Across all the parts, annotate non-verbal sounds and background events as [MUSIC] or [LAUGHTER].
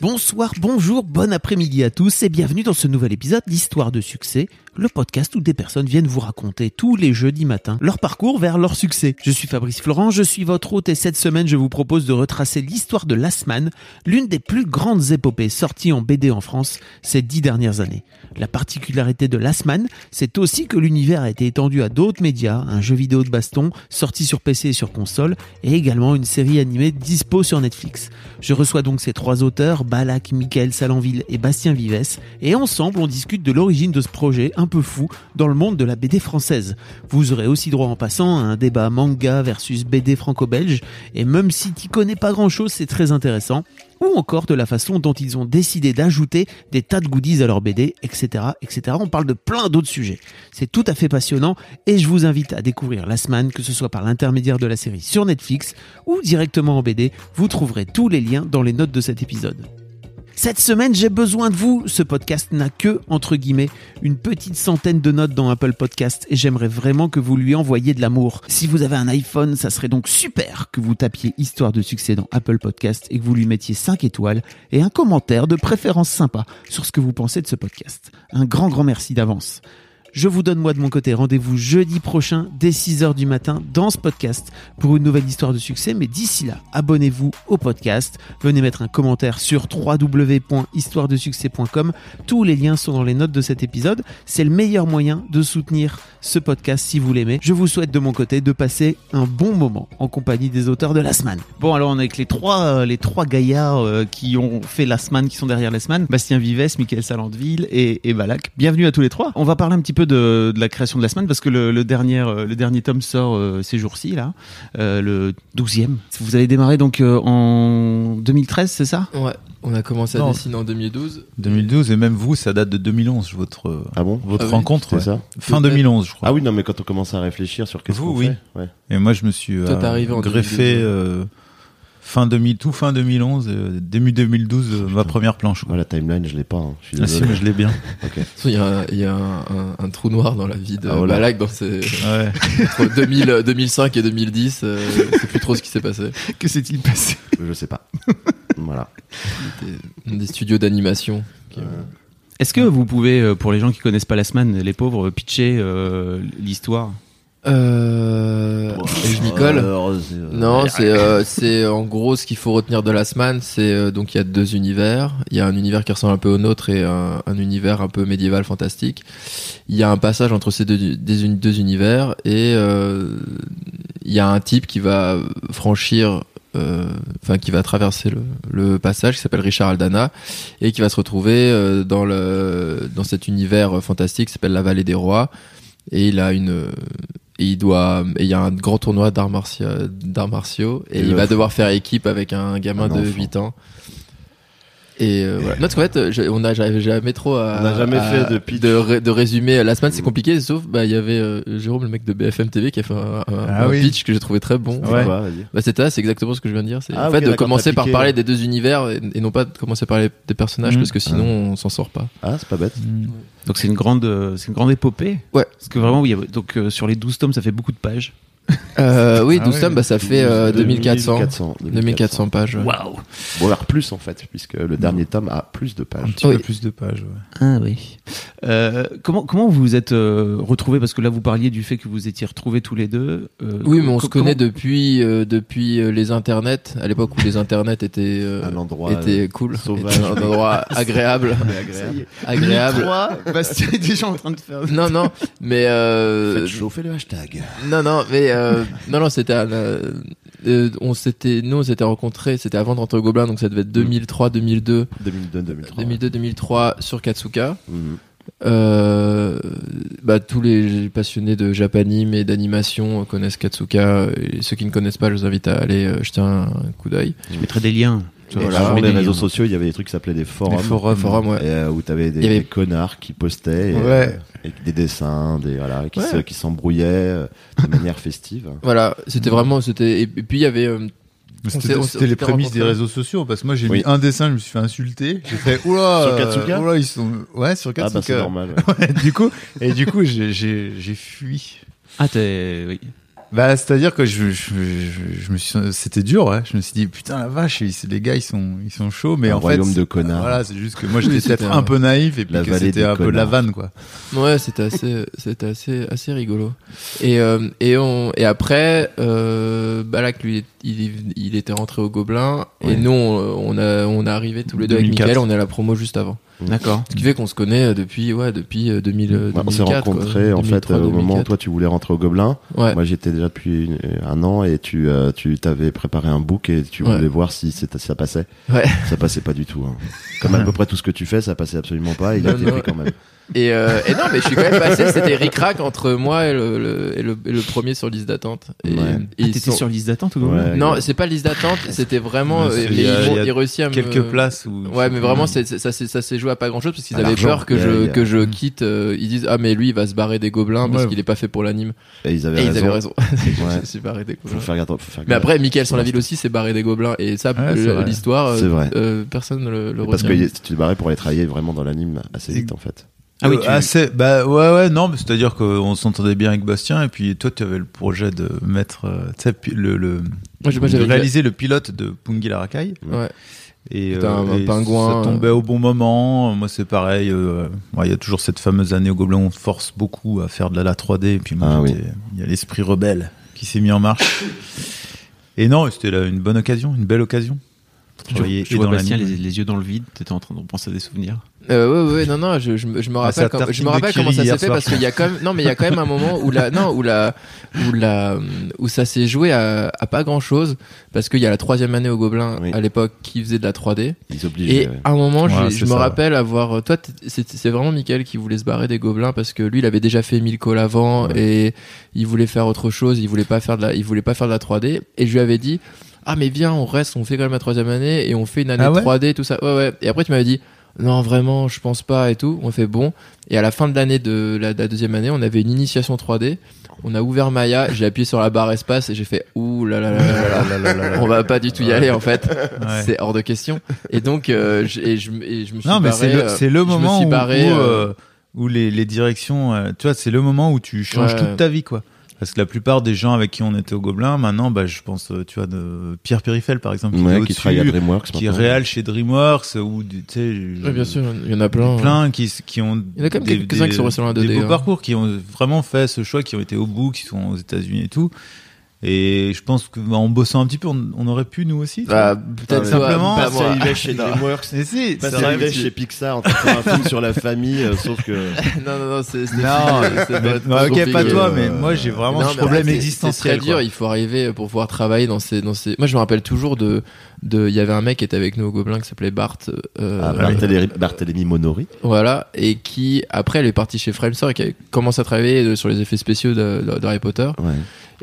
Bonsoir, bonjour, bon après-midi à tous et bienvenue dans ce nouvel épisode d'Histoire de succès, le podcast où des personnes viennent vous raconter tous les jeudis matins leur parcours vers leur succès. Je suis Fabrice Florent, je suis votre hôte et cette semaine je vous propose de retracer l'histoire de Last l'une des plus grandes épopées sorties en BD en France ces dix dernières années. La particularité de Last c'est aussi que l'univers a été étendu à d'autres médias, un jeu vidéo de baston sorti sur PC et sur console, et également une série animée dispo sur Netflix. Je reçois donc ces trois auteurs, Balak, Michael Salanville et Bastien Vives, et ensemble on discute de l'origine de ce projet peu fou dans le monde de la BD française. Vous aurez aussi droit en passant à un débat manga versus BD franco-belge, et même si tu connais pas grand chose, c'est très intéressant ou encore de la façon dont ils ont décidé d'ajouter des tas de goodies à leur BD, etc., etc. On parle de plein d'autres sujets. C'est tout à fait passionnant et je vous invite à découvrir la semaine, que ce soit par l'intermédiaire de la série sur Netflix ou directement en BD. Vous trouverez tous les liens dans les notes de cet épisode. Cette semaine, j'ai besoin de vous. Ce podcast n'a que, entre guillemets, une petite centaine de notes dans Apple Podcast et j'aimerais vraiment que vous lui envoyiez de l'amour. Si vous avez un iPhone, ça serait donc super que vous tapiez Histoire de succès dans Apple Podcast et que vous lui mettiez 5 étoiles et un commentaire de préférence sympa sur ce que vous pensez de ce podcast. Un grand, grand merci d'avance. Je vous donne moi de mon côté rendez-vous jeudi prochain dès 6h du matin dans ce podcast pour une nouvelle histoire de succès. Mais d'ici là, abonnez-vous au podcast. Venez mettre un commentaire sur www.histoiredesuccès.com. Tous les liens sont dans les notes de cet épisode. C'est le meilleur moyen de soutenir ce podcast si vous l'aimez. Je vous souhaite de mon côté de passer un bon moment en compagnie des auteurs de la. Bon, alors on est avec les trois, euh, les trois gaillards euh, qui ont fait la qui sont derrière la. Bastien Vives, Michael Salandville et, et Balak. Bienvenue à tous les trois. On va parler un petit peu de, la création de la semaine parce que le, dernier, euh, le dernier tome sort euh, ces jours-ci, là, euh, le 12e. Vous avez démarré donc en 2013, c'est ça? Ouais, on a commencé à dessiner en 2012. 2012 et même vous, ça date de 2011, votre, ah bon? votre ah rencontre. ça Fin 2011, je crois. Ah oui, non, mais quand on commence à réfléchir sur qu'est-ce qu'on oui. fait. Ouais. Et moi, je me suis greffé fin 2000, tout fin 2011, euh, début 2012, euh, ma première planche. La timeline, je l'ai pas. Hein. Je ah si, mais je l'ai bien. [LAUGHS] Il y a, il y a un, un, trou noir dans la vie de ah, Balak dans ses... [LAUGHS] ouais. entre 2000, 2005 et 2010. Euh, c'est plus trop ce qui s'est passé. [LAUGHS] Que s'est-il passé? Je sais pas. voilà. Des, studios d'animation. Est-ce que vous pouvez, pour les gens qui connaissent pas la semaine, les pauvres, pitcher l'histoire? Euh, je m'y colle. Non, c'est euh, c'est en gros ce qu'il faut retenir de la semaine, c'est euh, donc il y a deux univers. Il y a un univers qui ressemble un peu au nôtre et un, univers un peu médiéval fantastique. Il y a un passage entre ces deux des deux univers et euh, il y a un type qui va franchir enfin qui va traverser le, le passage qui s'appelle Richard Aldana et qui va se retrouver dans le dans cet univers fantastique qui s'appelle la vallée des rois et il a une et il doit il y a un grand tournoi d'arts martiaux d'arts martiaux et, il va devoir faire équipe avec un gamin de 8 ans et euh, voilà. Non, parce qu'en fait, on n'a jamais trop à, on a jamais fait de, pitch. de, de résumer. La semaine, c'est compliqué, sauf bah il y avait euh, Jérôme, le mec de BFM TV, qui a fait un, ah pitch que j'ai trouvé très bon. Ouais. Bah c'était c'est exactement ce que je viens de dire. C'est ah, en fait de commencer par parler des deux univers et, non pas de commencer par parler des personnages mmh. parce que sinon on s'en sort pas. Ah, c'est pas bête. Mmh. Donc c'est une grande, euh, c'est une grande épopée. Ouais. Parce que vraiment, il y a, donc euh, sur les 12 tomes, ça fait beaucoup de pages. Euh, oui, 12 ah tomes, bah, ça fait 2400, 2400, pages. Waouh Bon, alors plus en fait, puisque le dernier tome a plus de pages. Un petit peu plus de pages, ouais. Ah oui. Euh, comment, comment vous vous êtes euh, retrouvés? Parce que là, vous parliez du fait que vous étiez retrouvés tous les deux. Euh, oui, mais on se connaît depuis, euh, depuis les internets, à l'époque où les internets étaient, un endroit étaient cool. Sauvage. un endroit [LAUGHS] agréable. agréable. agréable. 3, Bastien est déjà en train de faire. Non, non, mais. Faites chauffer le hashtag. Non, non, mais euh, non, non, c'était, euh, euh, on s'était, nous, on s'était rencontrés, c'était avant de rentrer au Gobelin, donc ça devait être 2003, 2002. 2002, 2003. 2002, 2003 sur Katsuka. Mhm. Euh, bah, tous les passionnés de japanime et d'animation connaissent Katsuka. Et ceux qui ne connaissent pas, je vous invite à aller jeter un, coup d'œil. Je mettrai des liens. Sur les réseaux sociaux, il y avait des trucs qui s'appelaient des forums. forums, ouais. et, où tu avais des, connards qui postaient et, des dessins, des, voilà, qui s'embrouillaient de [LAUGHS] manière festive. Voilà, c'était vraiment. c'était Et, puis il y avait c'était les prémices des réseaux sociaux parce que moi j'ai mis un dessin, je me suis fait insulter. J'ai fait [LAUGHS] oula, sur Katsuka oula, ils sont ouais sur Katsuka. Ah bah c'est normal. [LAUGHS] du coup et du coup j'ai j'ai fui. Ah t'es oui. Bah, c'est-à-dire que je, je, je, me suis, c'était dur, ouais. Je me suis dit, putain, la vache, les gars, ils sont, ils sont chauds, mais un en royaume fait. de connards. Voilà, c'est juste que moi, [LAUGHS] j'étais peut-être un peu naïf et puis que c'était un peu la vanne, quoi. Ouais, c'était assez, c'était assez, assez rigolo. Et, euh, et on, et après, euh, Balak, lui, il, il était rentré au Gobelin, et nous, on, a, on est arrivé tous les deux avec Mickaël, on est à la promo juste avant. D'accord. Ce qui fait qu'on se connaît euh, depuis ouais depuis 2000. Euh, on s'est rencontrés en fait au moment où toi tu voulais rentrer au Gobelin. Ouais. Moi j'étais déjà depuis un an et tu euh, tu t'avais préparé un book et tu voulais voir si ça passait. Ouais. Ça passait pas du tout. Hein. Comme à peu près tout ce que tu fais, ça passait absolument pas. il a été pris quand même. Et, euh, et, non, mais je suis quand même passé. C'était ric-rac entre moi et le, le, et le, le, premier sur liste d'attente. Et, ouais. et ah, t'étais sur liste d'attente ou ouais, Non, c'est pas liste d'attente. C'était vraiment. Mais ils, ont, ils réussi à quelques places. Où ouais, mais vraiment, ça, ça, ça s'est joué à pas grand chose parce qu'ils avaient peur que je que je quitte. Euh, ils disent ah mais lui il va se barrer des gobelins parce qu'il est pas fait pour l'anime. Et ils avaient et raison. Ils avaient raison. je suis [LAUGHS] [LAUGHS] barré des gobelins. Faut faire gaffe, faut faire mais après, Michael sur la ville aussi s'est barré des gobelins et ça, l'histoire, euh, personne ne le Parce que tu te barrais pour aller travailler vraiment dans l'anime assez vite en fait. Ah oui, euh, tu... assez, bah ouais ouais non, c'est-à-dire qu'on s'entendait bien avec Bastien et puis toi tu avais le projet de mettre, euh, tu sais le, le Moi, de réaliser le pilote de Pungi Larakai. Ouais. Et, euh, un, pingouin. Ça tombait au bon moment. Moi c'est pareil. Il y a toujours cette fameuse année au Gobelin on force beaucoup à faire de la 3D et puis ah, oui. il y a l'esprit rebelle qui s'est mis en marche. et non, c'était une bonne occasion, une belle occasion. Tu voyais, je vois Bastien les, les, yeux dans le vide, t'étais en train de penser à des souvenirs. Euh, ouais, ouais, non, non, je, je, je me rappelle, quand, je me rappelle comment ça s'est fait parce qu'il y a quand même, non, mais il y a quand même un moment où la, non, où la, où la, où ça s'est joué à, à, pas grand chose parce qu'il y a la troisième année au Gobelin à l'époque qui faisait de la 3D. Ils obligeaient, et à un moment, ouais, je me rappelle avoir, toi, c'est vraiment Michael qui voulait se barrer des Gobelins parce que lui, il avait déjà fait 1000 calls avant et il voulait faire autre chose, il voulait pas faire de la, il voulait pas faire de la 3D et je lui avais dit, ah mais viens, on reste, on fait quand même la troisième année et on fait une année 3D, tout ça. Ouais, ouais. Et après, tu m'avais dit non vraiment je pense pas et tout. On fait bon. Et à la fin de l'année de la, deuxième année on avait une initiation 3D on a ouvert Maya j'ai appuyé sur la barre espace et j'ai fait ouh là là là là là [LAUGHS] on va pas du tout y aller en fait. C'est hors de question. Et donc euh, je, et je, et je me suis non mais c'est le, c'est le moment où, où, où, les, les directions tu vois c'est le moment où tu changes toute ta vie quoi parce que la plupart des gens avec qui on était au Gobelin, maintenant, bah, je pense, euh, tu vois, de Pierre Périfel, par exemple, qui, qui travaille à DreamWorks, qui est réel chez DreamWorks, ou tu sais, oui, bien sûr, il y en a plein, plein qui, qui ont, il y en a quand même quelques-uns qui sont restés dans la 2D, des beaux hein. parcours, qui ont vraiment fait ce choix, qui ont été au bout, qui sont aux États-Unis et tout. Et je pense que bah, en bossant un petit peu, on, on aurait pu nous aussi. Bah, peut-être simplement. Pas ça arrivait chez DreamWorks. Mais si, ça arrivait chez Pixar en train de faire un film sur la famille, euh, sauf que. [LAUGHS] non, non, non, c'est. Non, ok, pas toi, mais moi j'ai vraiment non, ce problème existentiel. C'est très dur. Il faut arriver pour pouvoir travailler dans ces, dans ces. Moi, je me rappelle toujours de, de. Il y avait un mec qui était avec nous au Gobelin qui s'appelait Bart. Euh, ah, Monori. Voilà, et qui après, elle est partie chez Framesor et qui a commencé à travailler sur les effets spéciaux d'Harry Potter. Ouais.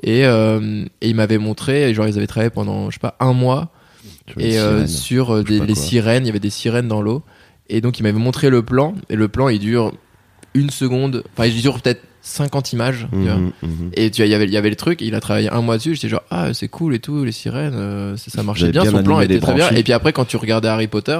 Et, euh, et il m'avait montré, genre ils avaient travaillé pendant, je sais pas, un mois et euh, sur des, les sirènes, il y avait des sirènes dans l'eau. Et donc il m'avait montré le plan, et le plan il dure une seconde, enfin il dure peut-être 50 images. tu vois. Mhm, mhm. Et tu vois, il y avait, il y avait le truc, il a travaillé un mois dessus, j'étais genre, ah c'est cool et tout, les sirènes, euh, ça, ça marchait bien, bien son plan était très bien. Et puis après quand tu regardais Harry Potter,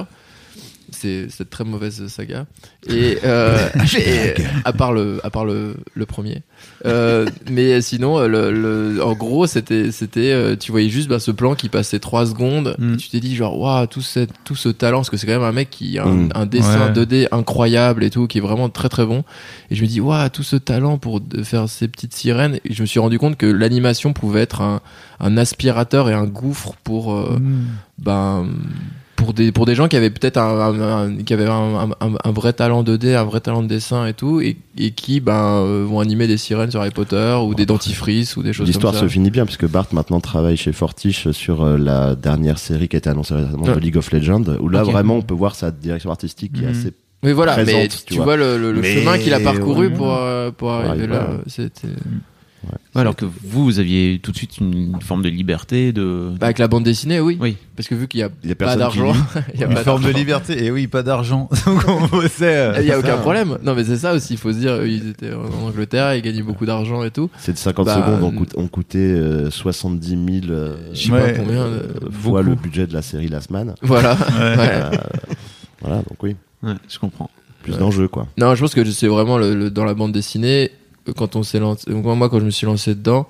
c'est cette très mauvaise saga. Et, euh, [LAUGHS] et à part le, à part le, le premier. Euh, mais sinon, le, le, en gros, c'était, c'était, euh, tu voyais juste bah, ce plan qui passait 3 secondes. Mm. Et tu t'es dit genre, waouh, tout, cette, tout ce talent, parce que c'est quand même un mec qui a un, Mm. un dessin Ouais. 2D incroyable et tout, qui est vraiment très très bon. Et je me dis, waouh, tout ce talent pour de- faire ces petites sirènes. Et je me suis rendu compte que l'animation pouvait être un, un aspirateur et un gouffre pour, euh, Mm. ben pour des pour des gens qui avaient peut-être un, un- un- qui avaient un, un, un vrai talent 2D un vrai talent de dessin et tout et, et qui ben euh, vont animer des sirènes sur Harry Potter ou des dentifrices ou des choses comme L'histoire se finit bien puisque Bart maintenant travaille chez Fortiche sur euh, la dernière série qui a été annoncée récemment de Ouais. League of Legends où là Ok. vraiment on peut voir sa direction artistique qui est Mhm. assez Oui, voilà, mais tu, vois, le, chemin qu'il a parcouru pour, euh, pour arriver là. C'était. Alors que vous, vous aviez tout de suite une forme de liberté de. Bah, avec la bande dessinée, oui. Oui. Parce que vu qu'il y a, a pas d'argent, [LAUGHS] il y a une forme de liberté. Et oui, pas d'argent. [LAUGHS] Donc on bossait. Euh, il y a aucun problème. Non, mais c'est ça aussi. Il faut se dire, ils étaient en Angleterre, ils gagnaient beaucoup d'argent et tout. C'est de 50 bah, secondes, on, coûtait 70 000. Euh, je sais pas combien. Euh, fois le budget de la série Last Man. Voilà. voilà, donc oui. Ouais, je comprends. Plus d'enjeux, quoi. Non, je pense que c'est vraiment le, dans la bande dessinée quand on s'est lancé, moi quand je me suis lancé dedans,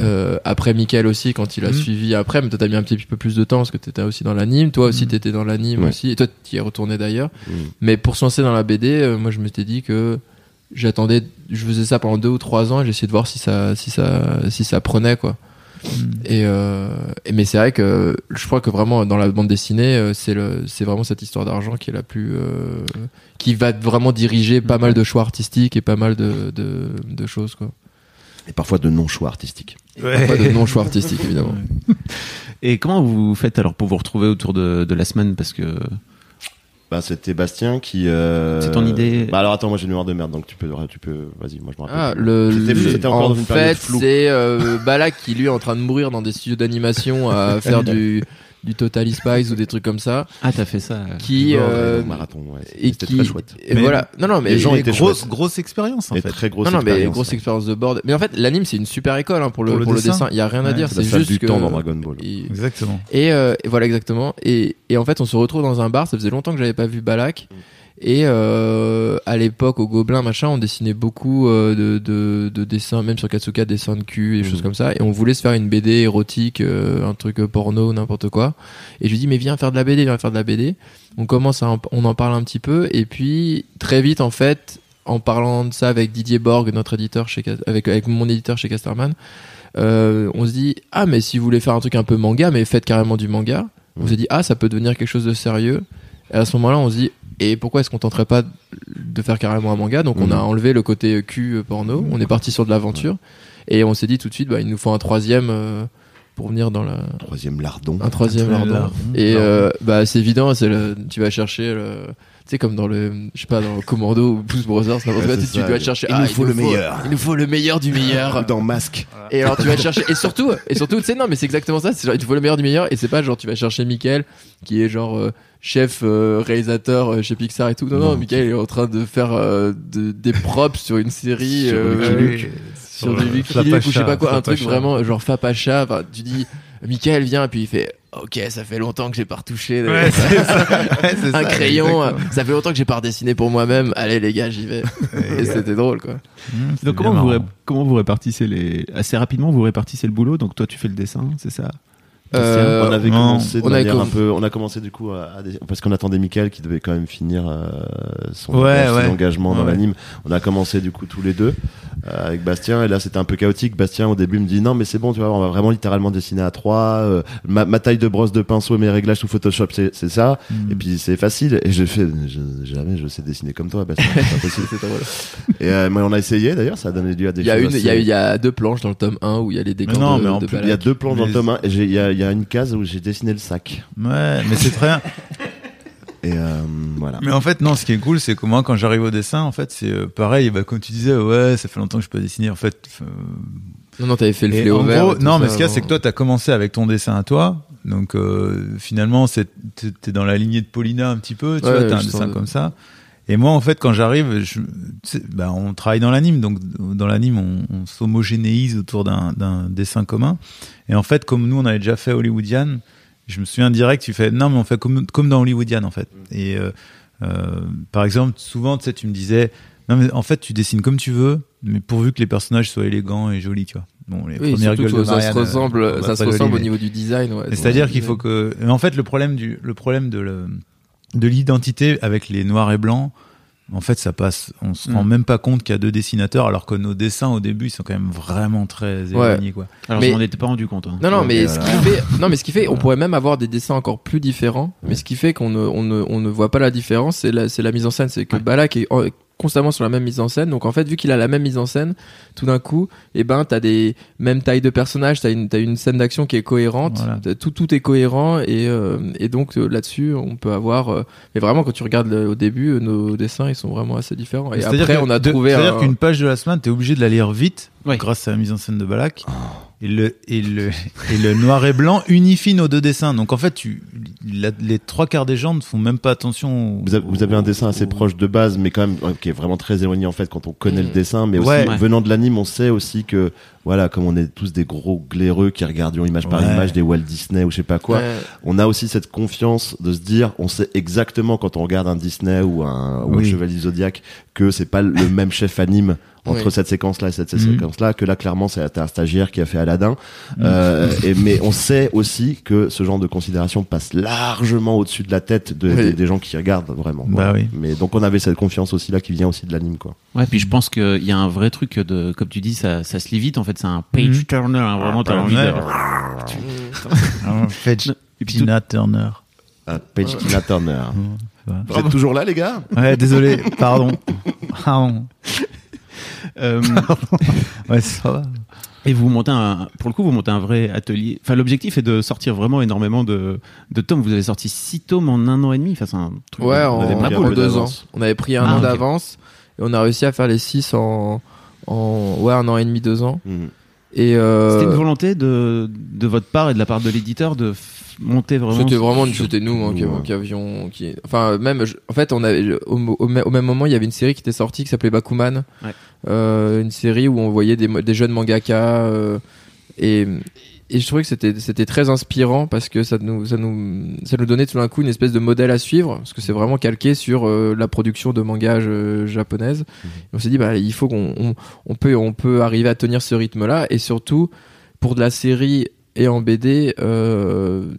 euh, après Michael aussi quand il a mhm. suivi après, mais toi t'as mis un petit peu plus de temps parce que t'étais aussi dans l'anime, toi aussi mhm. t'étais dans l'anime aussi, et toi t'y es retourné d'ailleurs. Mhm. Mais pour se lancer dans la BD, euh, moi je m'étais dit que j'attendais, je faisais ça pendant deux ou trois ans et j'essayais de voir si ça, si ça, si ça prenait quoi. Et, euh, mais c'est vrai que je crois que vraiment dans la bande dessinée, euh, c'est le, c'est vraiment cette histoire d'argent qui est la plus, euh, qui va vraiment diriger pas mal de choix artistiques et pas mal de, de, de choses quoi. Et parfois de non-choix artistiques. Parfois de non-choix artistiques évidemment. [LAUGHS] Et comment vous faites alors pour vous retrouver autour de, de la semaine? Parce que bah, c'était Bastien qui. Euh... C'est ton idée. Bah alors attends, moi j'ai une mémoire de merde, donc tu peux, tu peux, vas-y, moi je me rappelle. Ah, le. C'était encore en dans une fait, c'est euh, Balak qui lui est en train de mourir dans des studios d'animation à [LAUGHS] faire du du Total Spies ou des trucs comme ça. Ah, t'as fait ça. Qui euh, marathon, ouais. Et qui très chouette. Et voilà. Non, non, mais les gens étaient grosse, grosse expérience en fait. Très grosse. Non, non, mais grosse expérience de board. Mais en fait, l'anime c'est une super école hein, pour, le, pour, le, dessin. Il y a rien à dire. C'est juste du que temps dans Dragon Ball. Exactement. Et, euh, et, voilà exactement. Et, et en fait, on se retrouve dans un bar. Ça faisait longtemps que j'avais pas vu Balak. Et euh, à l'époque, au Gobelin, machin, on dessinait beaucoup euh, de, de, de, dessins, même sur Katsuka, dessins de cul et des choses mm. comme ça. Et on voulait se faire une BD érotique, euh, un truc porno, n'importe quoi. Et je lui dis, mais viens faire de la BD, viens faire de la BD. On commence à, on en parle un petit peu. Et puis, très vite, en fait, en parlant de ça avec Didier Borg, notre éditeur chez, avec, avec mon éditeur chez Casterman, euh, on se dit, ah, mais si vous voulez faire un truc un peu manga, mais faites carrément du manga. On mm. s'est dit, ah, ça peut devenir quelque chose de sérieux. Et à ce moment-là, on se dit, et pourquoi est-ce qu'on tenterait pas de faire carrément un manga? Donc on a mhm. enlevé le côté cul porno, on est parti sur de l'aventure. Et on s'est dit tout de suite, bah, il nous faut un troisième euh, pour venir dans la troisième lardon. Un troisième lardon. Et euh, bah c'est évident, c'est le... tu vas chercher le tu sais comme dans le je sais pas dans Commando ou Blues Brothers tu dois chercher il nous faut le meilleur. il nous faut le meilleur du meilleur. [LAUGHS] Dans Masque et alors tu vas chercher et surtout et surtout tu sais non mais c'est exactement ça c'est genre il faut le meilleur du meilleur et c'est pas genre tu vas chercher Michael qui est genre euh, chef euh, réalisateur euh, chez Pixar et tout. Non, non, Michael est en train de faire euh, de, des props sur une série sur, du Lucky Luke ou je sais pas quoi, un truc vraiment genre Fapacha. Enfin, tu dis, Michael vient et puis il fait, ok, ça fait longtemps que j'ai pas retouché [LAUGHS] un crayon. Ça fait longtemps que j'ai pas redessiné pour moi-même. Allez les gars, j'y vais. et c'était drôle quoi. Mmh, donc comment vous, comment vous répartissez les assez rapidement vous répartissez le boulot. Donc toi tu fais le dessin, c'est ça? Euh, on avait commencé de on manière un peu, on a commencé du coup à, parce qu'on attendait Michael qui devait quand même finir euh, son, engagement dans l'anime. On a commencé du coup tous les deux euh, avec Bastien et là c'était un peu chaotique. Bastien au début me dit non mais c'est bon tu vois on va vraiment littéralement dessiner à trois. Euh, ma, ma, taille de brosse de pinceau et mes réglages sous Photoshop c'est ça hmm. et puis c'est facile et je fais jamais je sais dessiner comme toi Bastien. pas possible. [LAUGHS] et euh, mais on a essayé d'ailleurs ça a donné lieu à des. Il y a une il y, a, il y a deux planches dans le tome 1 où il y a les décors. non mais en plus, il y a deux planches dans le tome 1 et il y a il y a une case où j'ai dessiné le sac. Ouais, mais c'est très bien. [LAUGHS] Et euh, voilà. Mais en fait, non, ce qui est cool, c'est que moi, quand j'arrive au dessin, en fait, c'est euh, pareil. Bah, comme tu disais, ouais, ça fait longtemps que je peux dessiner. En fait, euh, non, non, t'avais fait le fléau vert. non, mais ce qu'il y a, c'est que toi, t'as commencé avec ton dessin à toi. Donc, finalement, t'es dans la lignée de Paulina un petit peu. Tu vois, t'as un dessin comme ça. Et moi, en fait, quand j'arrive, je, bah, on travaille dans l'anime, donc dans l'anime, on, on s'homogénéise autour d'un dessin commun. Et en fait, comme nous, on avait déjà fait Hollywoodian, je me souviens direct, tu fais non, mais on fait comme, comme dans Hollywoodian, en fait. Et euh, euh, par exemple, souvent, tu sais, tu me disais, non, mais en fait, tu dessines comme tu veux, mais pourvu que les personnages soient élégants et jolis, tu vois. Bon, les oui, premières gueules de Marianne, ça se ressemble, ça se ressemble au niveau du design. Ouais, C'est-à-dire qu'il faut que, mais en fait, le problème du, le problème de le, de l'identité avec les noirs et blancs, en fait, ça passe. On se rend mm. même pas compte qu'il y a deux dessinateurs, alors que nos dessins au début ils sont quand même vraiment très éloignés, quoi. Alors, mais... on n'était pas rendu compte. Hein. Non, non, mais ce qui fait, non, mais ce qui fait, on pourrait même avoir des dessins encore plus différents. Mais ce qui fait qu'on ne, on ne, on ne voit pas la différence, c'est la, c'est la mise en scène. C'est que Balak est constamment sur la même mise en scène. Donc en fait, vu qu'il a la même mise en scène, tout d'un coup, et eh ben t'as des mêmes tailles de personnages, t'as une as une scène d'action qui est cohérente, tout tout est cohérent et euh, et donc euh, là-dessus on peut avoir. Euh, mais vraiment quand tu regardes au début, nos dessins ils sont vraiment assez différents. Et après on a trouvé. C'est-à-dire qu'une page de la semaine, t'es obligé de la lire vite grâce à la mise en scène de Balak. Oh. Et le, et, le, et le noir et blanc unifie nos deux dessins. Donc en fait, tu, les trois quarts des gens ne font même pas attention. Vous, avez, vous avez un dessin assez proche de base, mais quand même qui est vraiment très éloigné en fait quand on connaît le mm. dessin. Mais aussi venant de l'anime, on sait aussi que voilà, comme on est tous des gros glaireux qui regardions image par image des Walt Disney ou je sais pas quoi, on a aussi cette confiance de se dire, on sait exactement quand on regarde un Disney ou un, ou un Chevalier Zodiac que c'est pas le même chef anime entre cette séquence-là et cette mhm. séquence-là, que là, clairement, c'est un stagiaire qui a fait Aladdin. Mhm. Euh, et, mais on sait aussi que ce genre de considération passe largement au-dessus de la tête de, des, gens qui regardent vraiment. Bah oui. Mais donc, on avait cette confiance aussi là qui vient aussi de l'anime, quoi. Ouais, puis je pense qu'il y a un vrai truc de, comme tu dis, ça, ça se lit vite. En fait, c'est un page mhm. turner. Hein, vraiment, t'as envie de. [LAUGHS] page Tina Turner. page Tina Turner. Vous êtes toujours là, les gars? Ouais, désolé, pardon. [LAUGHS] pardon. Euh, ouais, ça va. Et vous montez un, pour le coup, vous montez un vrai atelier. Enfin, l'objectif est de sortir vraiment énormément de, de tomes. Vous avez sorti six tomes en un an et demi. Enfin, c'est un truc. Ouais, on, avait pris en deux ans. On avait pris un ah, an d'avance et on a réussi à faire les six en, en ouais, un an et demi, deux ans. Mhm. Et euh... c'était une volonté de, de votre part et de la part de l'éditeur de monter vraiment. C'était vraiment, c'était nous hein, qui, avions, qui, enfin même, en fait, on avait au, même moment, il y avait une série qui était sortie qui s'appelait Bakuman, euh, une série où on voyait des, des jeunes mangaka euh, et et je trouvais que c'était c'était très inspirant parce que ça nous ça nous ça nous donnait tout d'un coup une espèce de modèle à suivre parce que c'est vraiment calqué sur euh, la production de manga japonaise. Mhm. On s'est dit bah il faut qu'on on, peut on peut arriver à tenir ce rythme là et surtout pour de la série et en BD, euh,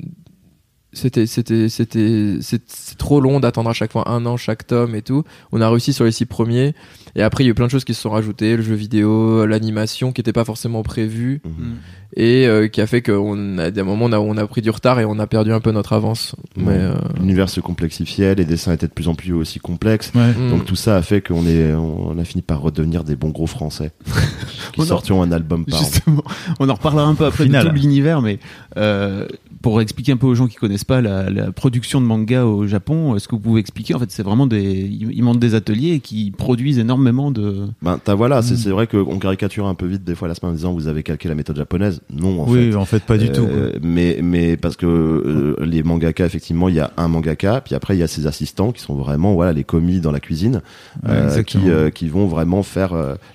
c'était c'était c'était c'est trop long d'attendre à chaque fois un an chaque tome et tout. On a réussi sur les six premiers et après il y a eu plein de choses qui se sont rajoutées, le jeu vidéo, l'animation qui n'était pas forcément prévu mhm. et euh, qui a fait qu'on a des moments on a, on a pris du retard et on a perdu un peu notre avance. Mais euh, l'univers se complexifiait, les dessins étaient de plus en plus aussi complexes. Donc mm. tout ça a fait qu'on est on a fini par redevenir des bons gros français [LAUGHS] qui sortions un album par Justement, on en reparlera un peu après de tout l'univers mais euh, pour expliquer un peu aux gens qui connaissent pas la, production de manga au Japon, est-ce que vous pouvez expliquer En fait, c'est vraiment des, ils montent des ateliers qui produisent énormément de. Ben, t'as voilà, c'est mm. vrai qu'on caricature un peu vite des fois la semaine en disant vous avez calqué la méthode japonaise. Non, en oui, fait. en fait, pas du tout. Euh, mais, mais parce que euh, les mangaka, effectivement, il y a un mangaka, puis après il y a ses assistants qui sont vraiment voilà les commis dans la cuisine, euh, qui, qui vont vraiment faire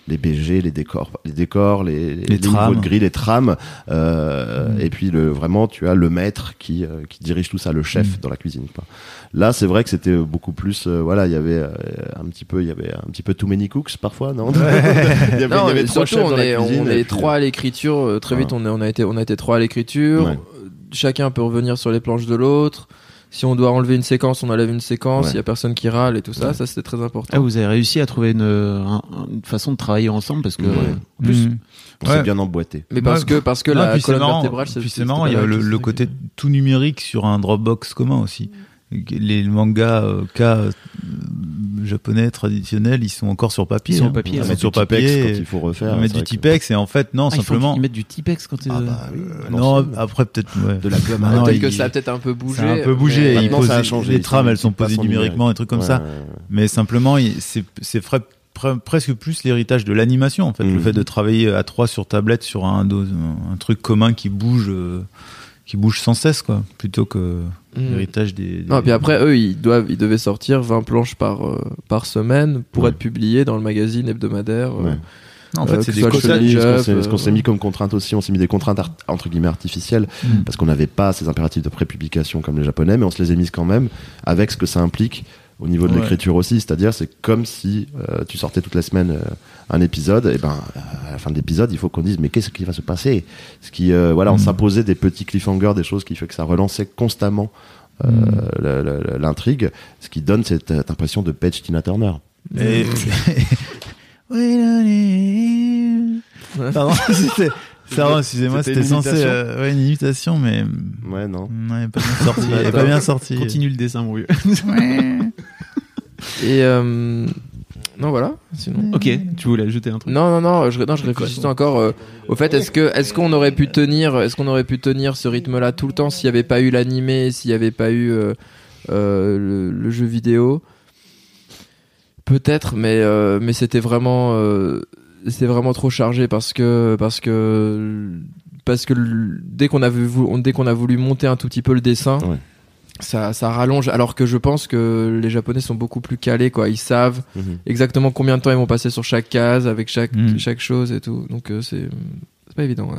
les BG, les décors, les décors, les, les, les trames, de grille, les trames, mm. et puis le vraiment tu as le maître qui, euh, qui dirige tout ça, le chef mm. dans la cuisine. Quoi. Là, c'est vrai que c'était beaucoup plus, euh, voilà, il y avait euh, un petit peu, il y avait un petit peu too many cooks parfois, non? [LAUGHS] Il y avait, non, il trois on est, on est trois à l'écriture. Très vite, on, est, on a été, on a été trois à l'écriture. Chacun peut revenir sur les planches de l'autre si on doit enlever une séquence, on enlève une séquence, il y a personne qui râle et tout ça, ça c'était très important. Ah, vous avez réussi à trouver une, une, façon de travailler ensemble parce que plus mm. c'est bien emboîté. Mais parce que parce que la colonne vertébrale c'est c'est marrant, il y a le, côté tout numérique sur un Dropbox commun aussi. Les mangas euh, cas japonais traditionnels, ils sont encore sur papier. Ils sont hein. papier, ils sur papier. Quand il faut refaire. Ils mettent du Tipex et en fait non, ah, simplement. Ils mettent du Tipex quand ah bah, euh, non, après peut-être de la gomme. Ah, peut-être que ça a peut-être un peu bougé. Ça a un peu bougé. ça a changé. Les trames, elles sont posées numériquement, et trucs comme ça. Mais simplement, c'est c'est presque plus l'héritage de l'animation en fait, le mhm. fait de travailler à trois sur tablette sur un, un truc commun qui bouge. Euh, qui bouge sans cesse quoi plutôt que hmm. l'héritage des, Non, puis après eux ils doivent ils devaient sortir 20 planches par euh, par semaine pour être publiés dans le magazine hebdomadaire euh, en fait, euh, c'est des ce qu'on s'est mis comme contrainte aussi, on s'est mis des contraintes entre guillemets artificielles hmm. parce qu'on n'avait pas ces impératifs de prépublication comme les japonais, mais on se les a mises quand même avec ce que ça implique au niveau de l'écriture aussi, c'est-à-dire c'est comme si euh, tu sortais toutes les semaines euh, un épisode, et ben à la fin de l'épisode il faut qu'on dise mais qu'est-ce qui va se passer? Ce qui euh, voilà, on mm. s'imposait des petits cliffhangers, des choses qui fait que ça relançait constamment mm. l'intrigue, ce qui donne cette, impression de Page Tina Turner. Et... [LAUGHS] Pardon, [LAUGHS] Ça excusez-moi, c'était censé euh, ouais, une imitation, mais. Ouais, non. Non, elle pas bien sorti. elle est pas bien sortie. Continue le dessin, brouilleux. Et. Euh, non, voilà. Sinon. Ok, tu voulais ajouter un truc Non, non, non. Je, non, je réfléchissais encore euh, au fait. Est-ce que, est-ce qu'on aurait pu tenir, est-ce qu'on aurait pu tenir ce rythme-là tout le temps s'il n'y avait pas eu l'animé, s'il n'y avait pas eu euh, euh, le, jeu vidéo? Peut-être, mais mais c'était vraiment, c'était vraiment trop chargé parce que parce que parce que dès qu'on a voulu, dès qu'on a voulu monter un tout petit peu le dessin. Ouais ça, ça rallonge alors que je pense que les japonais sont beaucoup plus calés quoi ils savent mhm. exactement combien de temps ils vont passer sur chaque case avec chaque mhm. chaque chose et tout donc euh, c'est c'est pas évident hein.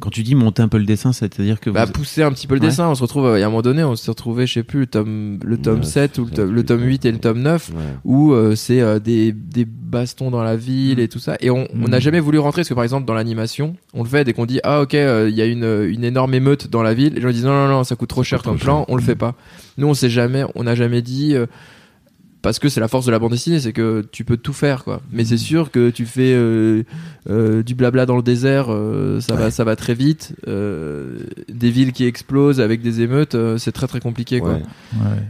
Quand tu dis monter un peu le dessin, c'est-à-dire que bah, pousser un petit peu le dessin, on se retrouve à un moment donné, on se retrouvait, je sais plus, le tome le tome 7 ou le tome, le tome 8 et le tome 9 où euh, c'est euh, des, des bastons dans la ville et tout ça. Et on n'a mm. jamais voulu rentrer parce que par exemple dans l'animation, on le fait dès qu'on dit ah OK, euh, il y a une une énorme émeute dans la ville, les gens disent non non non, ça coûte trop cher comme plan, on le fait pas. Nous on sait jamais, on n'a jamais dit parce que c'est la force de la bande dessinée, c'est que tu peux tout faire, quoi. Mais c'est sûr que tu fais euh, euh, du blabla dans le désert, euh, ça va, ça va très vite. des villes qui explosent avec des émeutes, c'est très très compliqué, quoi.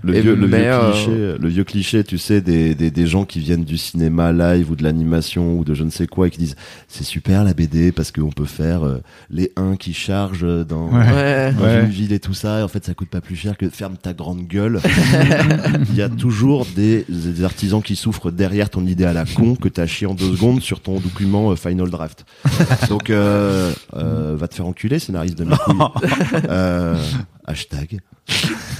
Le, vieux, le, vieux cliché, le vieux cliché, tu sais, des, des, des, gens qui viennent du cinéma live ou de l'animation ou de je ne sais quoi et qui disent c'est super la BD parce qu'on peut faire les 1 qui chargent dans, dans une ville et tout ça. Et en fait, ça coûte pas plus cher que ferme ta grande gueule. [LAUGHS] Il y a toujours des des, artisans qui souffrent derrière ton idée à la con que t'as chié en deux secondes sur ton document euh, Final Draft. [LAUGHS] Donc, euh, euh, va te faire enculer, scénariste de mes [LAUGHS] hashtag.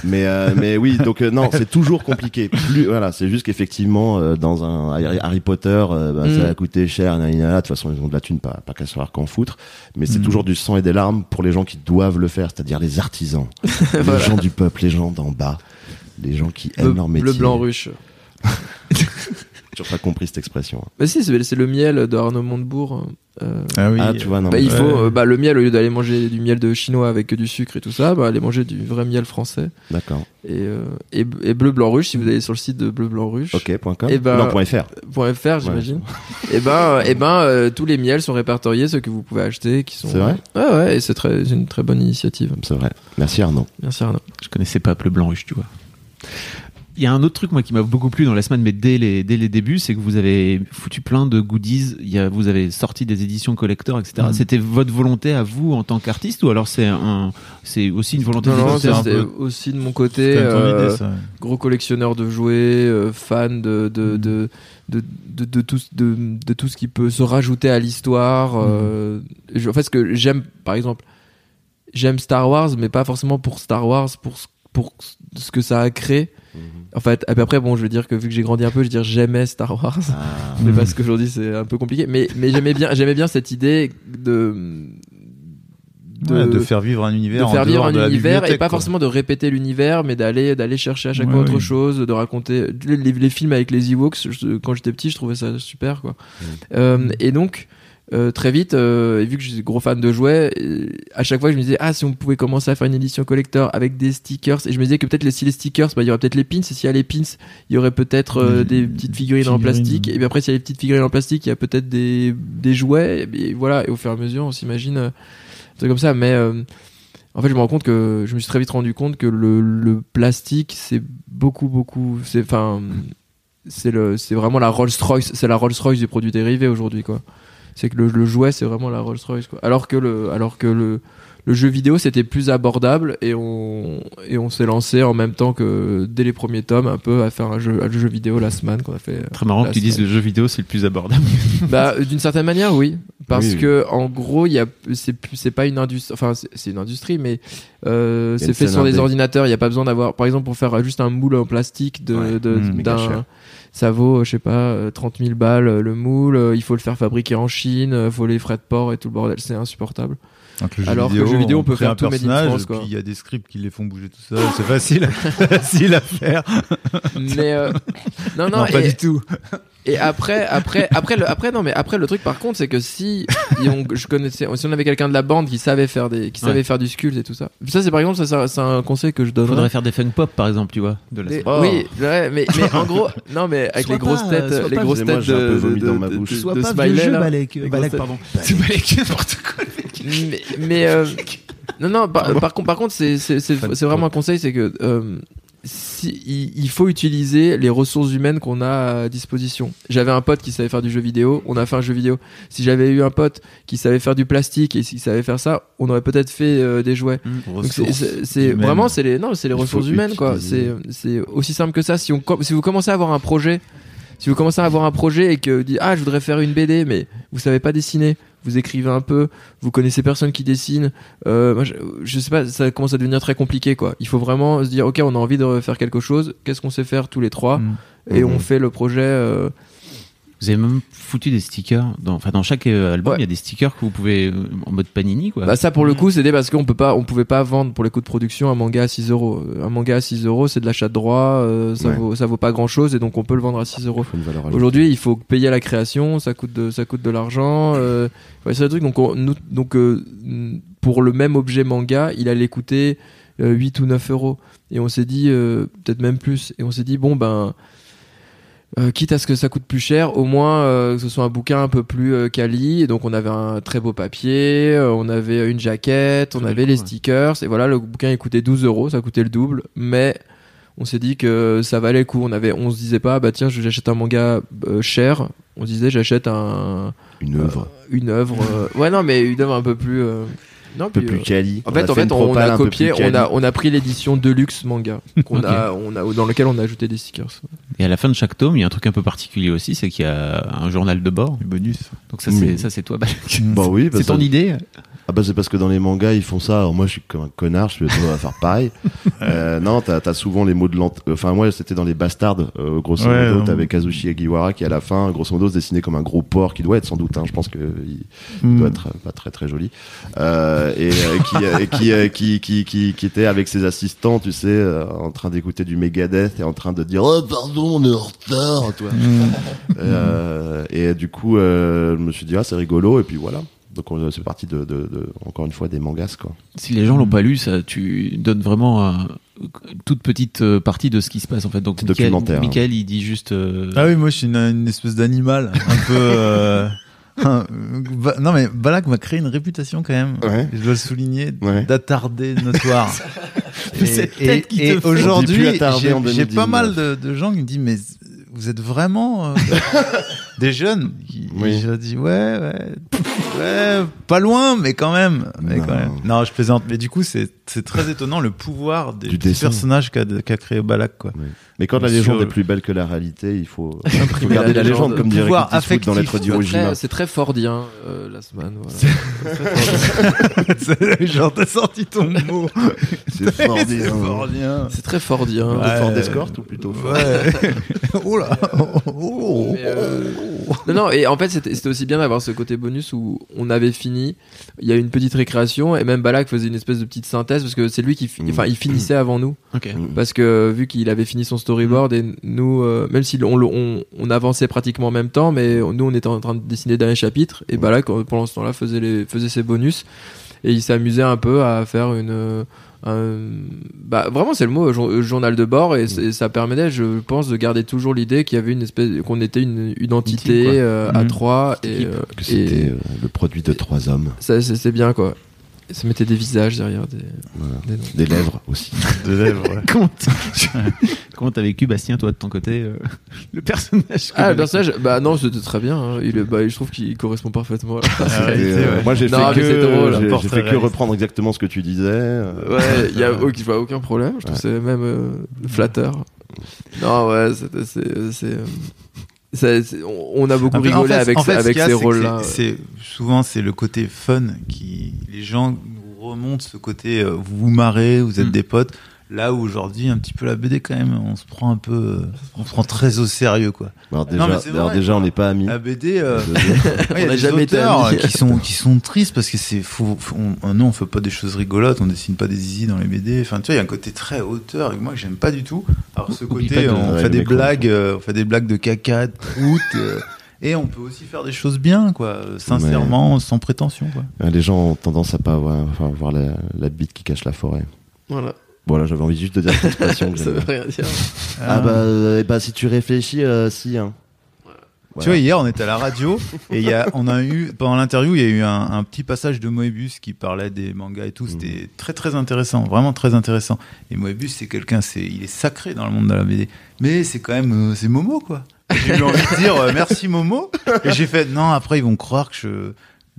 Mais mais oui, donc non, c'est toujours compliqué. Plus voilà, c'est juste qu'effectivement dans un Harry Potter, bah, ça mm. a coûté cher. De toute façon, ils ont de la thune, pas pas qu'à savoir qu'en foutre. Mais c'est mm. toujours du sang et des larmes pour les gens qui doivent le faire, c'est-à-dire les artisans, [LAUGHS] les gens du peuple, les gens d'en bas, les gens qui aiment leur métier. Le blanc ruche. [LAUGHS] J'ai pas compris cette expression. Bah si, c'est le miel d'Arnaud Montebourg. Euh, ah oui. Ah, tu vois, non. Bah, il faut, euh, bah, le miel, au lieu d'aller manger du miel de chinois avec du sucre et tout ça, bah, aller manger du vrai miel français. D'accord. Et, euh, et, bleu blanc ruche, si vous allez sur le site de bleu blanc ruche. Ok, point com. Et ben, non, point fr. Point fr, j'imagine. et ben, et ben, tous les miels sont répertoriés, ceux que vous pouvez acheter, qui sont. C'est vrai? Ouais, ouais, et c'est très, une très bonne initiative. C'est vrai. Merci Arnaud. Merci Arnaud. Je connaissais pas bleu blanc ruche, tu vois. Il y a un autre truc moi qui m'a beaucoup plu dans la semaine, mais dès les, dès les débuts, c'est que vous avez foutu plein de goodies. Il y a, vous avez sorti des éditions collector, etc. Mm. C'était votre volonté à vous en tant qu'artiste ou alors c'est un, c'est aussi une volonté non, c'est aussi de mon côté. Euh, gros collectionneur de jouets, euh, fan de de, mm. de de, de, de, tout, de, de, tout ce qui peut se rajouter à l'histoire. Mm. Euh, en fait, ce que j'aime, par exemple, j'aime Star Wars, mais pas forcément pour Star Wars, pour, pour ce que ça a créé. Mhm. En fait, après, bon, je veux dire que vu que j'ai grandi un peu, je veux dire j'aimais Star Wars, ah. [LAUGHS] mais parce qu'aujourd'hui c'est un peu compliqué. Mais, mais j'aimais bien, j'aimais bien cette idée de de, faire vivre un univers, de faire vivre un univers et pas forcément de répéter l'univers, mais d'aller d'aller chercher à chaque fois autre chose, de raconter les, les, films avec les Ewoks. quand j'étais petit, je trouvais ça super, quoi. Euh, et donc euh, très vite, euh, et vu que je suis gros fan de jouets, euh, à chaque fois je me disais ah si on pouvait commencer à faire une édition collector avec des stickers, et je me disais que peut-être les, si les stickers, bah, il y aurait peut-être les pins, et s'il y a les pins, il y aurait peut-être des petites figurines, en plastique, et puis après s'il y a les petites figurines en plastique, il y a peut-être des, des jouets, et, voilà, et au fur et à mesure on s'imagine c'est comme ça, mais en fait je me rends compte que je me suis très vite rendu compte que le, le plastique c'est beaucoup beaucoup, c'est enfin c'est le c'est vraiment la Rolls Royce, c'est la Rolls Royce des produits dérivés aujourd'hui quoi c'est que le, jouet c'est vraiment la Rolls Royce quoi. Alors que le alors que le le jeu vidéo c'était plus abordable et on et on s'est lancé en même temps que dès les premiers tomes un peu à faire un jeu un jeu vidéo Last Man qu'on a fait très marrant que tu dises le jeu vidéo c'est le plus abordable. [LAUGHS] Bah d'une certaine manière oui. Parce que en gros il y a c'est c'est pas une industrie enfin c'est une industrie mais euh, c'est fait sur des ordinateurs. Il y a pas besoin d'avoir par exemple pour faire juste un moule en plastique de mmh, d'un ça vaut, je sais pas, 30 euh, 000 balles euh, le moule, euh, il faut le faire fabriquer en Chine, il faut les frais de port et tout le bordel, c'est insupportable. Alors que le jeu vidéo, on, peut faire un tout personnage, et puis il y a des scripts qui les font bouger tout seul, c'est facile, [LAUGHS] facile à faire. Mais [LAUGHS] non, non, pas du tout. Et après, après, après, le, après, non, mais après, le truc, par contre, c'est que si on, je connaissais, si on avait quelqu'un de la bande qui savait faire des, qui savait faire du sculpt et tout ça. Ça, c'est par exemple, ça, c'est un conseil que je donnerais. Faudrait faire des funk pop, par exemple, tu vois. De la Oui, mais, mais en gros, [LAUGHS] non, mais avec les grosses têtes, les grosses têtes de, dans ma bouche. Sois pas vieux jeu, Balek, Balek, pardon. [LAUGHS] C'est Balek, n'importe quoi. [LAUGHS] Mais, mais euh, non, non, par, par, contre, par contre, c'est, c'est, c'est vraiment un conseil, c'est que, euh, si, il, faut utiliser les ressources humaines qu'on a à disposition. J'avais un pote qui savait faire du jeu vidéo, on a fait un jeu vidéo. Si j'avais eu un pote qui savait faire du plastique et qui savait faire ça, on aurait peut-être fait euh, des jouets. Mmh. c'est vraiment c'est les non, c'est les ressources humaines quoi. C'est c'est aussi simple que ça. Si on si vous commencez à avoir un projet, si vous commencez à avoir un projet et que vous dites ah je voudrais faire une BD mais vous savez pas dessiner, vous écrivez un peu, vous connaissez personne qui dessine. Euh, je, sais pas, ça commence à devenir très compliqué quoi. Il faut vraiment se dire ok, on a envie de faire quelque chose. Qu'est-ce qu'on sait faire tous les trois mm. et on mm. fait le projet. Euh, vous avez même foutu des stickers. Dans, enfin, dans chaque euh, album, il y a des stickers que vous pouvez euh, en mode panini, quoi. Bah ça, pour le coup, c'était parce qu'on peut pas, on pouvait pas vendre pour les coûts de production un manga à 6 euros. Un manga à 6 euros, c'est de l'achat de droit, euh, ça vaut, ça vaut pas grand chose et donc on peut le vendre à 6 euros. Aujourd'hui, il faut payer la création, ça coûte de, ça coûte de l'argent. Euh, ouais, c'est le truc. Donc, nous, donc pour le même objet manga, il allait coûter 8 ou 9 euros. Et on s'est dit, peut-être même plus. Et on s'est dit, bon ben euh, quitte à ce que ça coûte plus cher, au moins euh, que ce soit un bouquin un peu plus euh, quali. Et donc on avait un très beau papier, euh, on avait une jaquette, on avait les stickers. Et voilà, le bouquin il coûtait 12 euros, ça coûtait le double, mais on s'est dit que ça valait le coup. On avait, on se disait pas, bah tiens, j'achète un manga cher. On se disait, j'achète un une œuvre, une œuvre. ouais non, mais une œuvre un peu plus un peu plus euh, quali. En fait, en fait, on a copié, on a, on a pris l'édition deluxe manga [LAUGHS] qu'on a, on a, dans lequel on a ajouté des stickers. Et à la fin de chaque tome, il y a un truc un peu particulier aussi, c'est qu'il y a un journal de bord, du bonus. Donc ça, c'est, ça, c'est toi. Bah oui, [LAUGHS] c'est ton idée. Ah bah c'est parce que dans les mangas ils font ça. Alors moi je suis comme un connard, je vais faire pareil. [LAUGHS] euh, non, t'as as souvent les mots de l'ant. Enfin moi c'était dans les bastards. Euh, grosso modo, t'avais Kazushi Agiwara qui à la fin, grosso modo, se dessinait comme un gros porc qui doit être sans doute. Hein, je pense que il, doit hmm. être pas très très joli. Euh, et, euh, qui, euh, qui, qui, qui, qui, était avec ses assistants, tu sais, euh, en train d'écouter du Megadeth et en train de dire oh pardon on est en retard, toi. Hmm. et du coup je me suis dit ah c'est rigolo et puis voilà. Donc c'est parti de, de, encore une fois des mangas quoi. Si les gens l'ont pas lu, ça tu donnes vraiment toute petite euh, partie de ce qui se passe en fait. Donc Michael, documentaire. Michael, il dit juste. Euh, ah oui, moi je suis une, espèce d'animal un peu. Euh, [LAUGHS] non mais Balak m'a créé une réputation quand même. Je dois le souligner d'attardé notoire. [LAUGHS] et, et, aujourd'hui, j'ai pas mal de, de, gens qui me disent mais vous êtes vraiment [LAUGHS] des jeunes qui oui. je dis ouais ouais. [LAUGHS] Ouais pas loin mais quand même mais non. quand même. Non je plaisante mais du coup c'est c'est très étonnant le pouvoir des, du personnage qu'a qu créé Balak quoi. Mais quand la légende est plus belle que la réalité il faut, [LAUGHS] regarder la, légende, comme dirait Clint dans l'être d'Hiroshima c'est très fordien euh, la semaine voilà. [LAUGHS] genre t'as sorti ton mot. C'est fordien. c'est très fordien. Ouais. Ford Escort ou plutôt ouais. oh là. Oh. Euh, [LAUGHS] non, non, et en fait, c'était aussi bien d'avoir ce côté bonus où on avait fini, il y a eu une petite récréation, et même Balak faisait une espèce de petite synthèse, parce que c'est lui qui, enfin, il finissait avant nous. Parce que vu qu'il avait fini son storyboard, et nous, euh, même si on, on, on, avançait pratiquement en même temps, mais nous, on était en train de dessiner dernier chapitre, et Balak, pendant ce temps-là, faisait, les, faisait ses bonus, et il s'amusait un peu à faire une bah vraiment c'est le mot journal de bord et, ça permettait je pense de garder toujours l'idée qu'il y avait une espèce qu'on était une, identité euh, à mmh. trois et euh, que c'était euh, le produit de trois hommes. Ça c'est bien quoi ça mettait des visages derrière des, des, lèvres aussi. [LAUGHS] Des lèvres ouais. [LAUGHS] [LAUGHS] comment t'as vécu Bastien toi de ton côté euh, le personnage ah le personnage bah non c'était très bien hein. il bah, je trouve qu'il correspond parfaitement ah, euh, moi j'ai fait, que, j'ai fait que reprendre exactement ce que tu disais. Euh. ouais il y a je vois aucun problème je trouve c'est même flatteur. Non ouais c'est on a beaucoup rigolé avec, avec ces rôles-là. C'est souvent c'est le côté fun qui les gens nous remontent ce côté vous vous marrez, vous êtes mm. des potes. Là où aujourd'hui, un petit peu la BD quand même, on se prend un peu, on se prend très au sérieux quoi. Alors déjà, déjà on n'est pas amis. La BD, euh, [LAUGHS] il y a des jamais auteurs qui sont qui sont tristes parce que c'est fou. On, non, on fait pas des choses rigolotes, on dessine pas des zizi dans les BD. Enfin, tu vois, il y a un côté très auteur et moi j'aime pas du tout. Alors ce [LAUGHS] côté, on fait des blagues, euh, on fait des blagues de caca, de prout. Euh, et on peut aussi faire des choses bien, quoi, sincèrement, sans prétention. Quoi. Les gens ont tendance à pas voir, enfin, voir la, la bite qui cache la forêt. Voilà. Voilà, j'avais envie juste de dire cette expression. [LAUGHS] ça veut rien dire. Ah, bah, euh, bah, si tu réfléchis, euh, si. Hein. Tu vois, hier, on était à la radio [LAUGHS] et y a, on a eu, pendant l'interview, il y a eu un, un, petit passage de Moebius qui parlait des mangas et tout. C'était mhm. très, très intéressant, vraiment très intéressant. Et Moebius, c'est quelqu'un, c'est, il est sacré dans le monde de la BD. Mais c'est quand même, euh, c'est Momo, quoi. J'ai eu envie de dire merci Momo. Et j'ai fait, non, après, ils vont croire que je,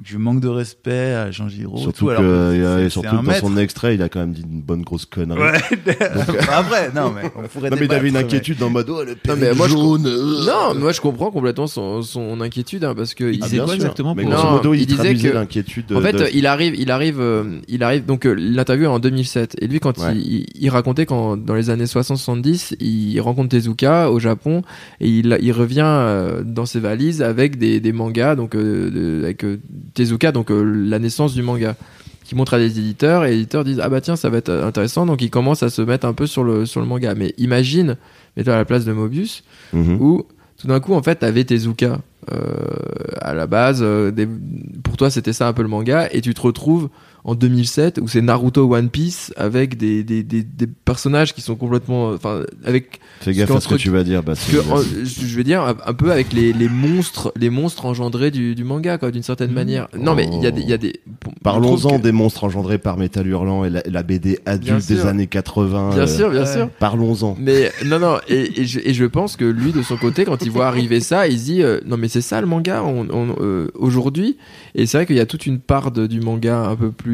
je manque de respect à Jean Giraud. Surtout, que, euh, surtout que dans son extrait, il a quand même dit une bonne grosse connerie. Ouais. [LAUGHS] Donc, [LAUGHS] après, non, mais on pourrait Non, mais il avait une inquiétude dans mode, oh, le non, mais moi, jaune. Je... Non, mais moi, je comprends complètement son, son inquiétude, hein, parce que il ah, disait quoi exactement mais non, modo, il, il disait que l'inquiétude. En fait, de... il arrive, il arrive, euh, il arrive, donc, euh, l'interview en 2007. Et lui, quand ouais. il, il, racontait quand, dans les années 60-70, il rencontre Tezuka au Japon, et il, il revient euh, dans ses valises avec des, des mangas, donc, de, avec Tezuka, donc, la naissance du manga qui montre à des éditeurs et les éditeurs disent ah bah tiens ça va être intéressant donc ils commencent à se mettre un peu sur le sur le manga mais imagine mets-toi à la place de Mobius mhm. où tout d'un coup en fait t'avais Tezuka euh, à la base euh, pour toi c'était ça un peu le manga et tu te retrouves en 2007 où c'est Naruto One Piece avec des, des, des, des, personnages qui sont complètement enfin avec fais gaffe à ce que tu vas dire parce que, je vais dire un, peu avec les, les monstres les monstres engendrés du, du manga quoi d'une certaine mmh. manière. Non mais il y a des, y a des parlons-en des monstres engendrés par Metal Hurlant et la, BD adulte des années 80 bien sûr bien sûr. parlons-en. Mais non non et, et, je, et je pense que lui de son côté quand il voit arriver ça il se dit euh, non mais c'est ça le manga on, on, euh, aujourd'hui. Et c'est vrai qu'il y a toute une part de, du manga un peu plus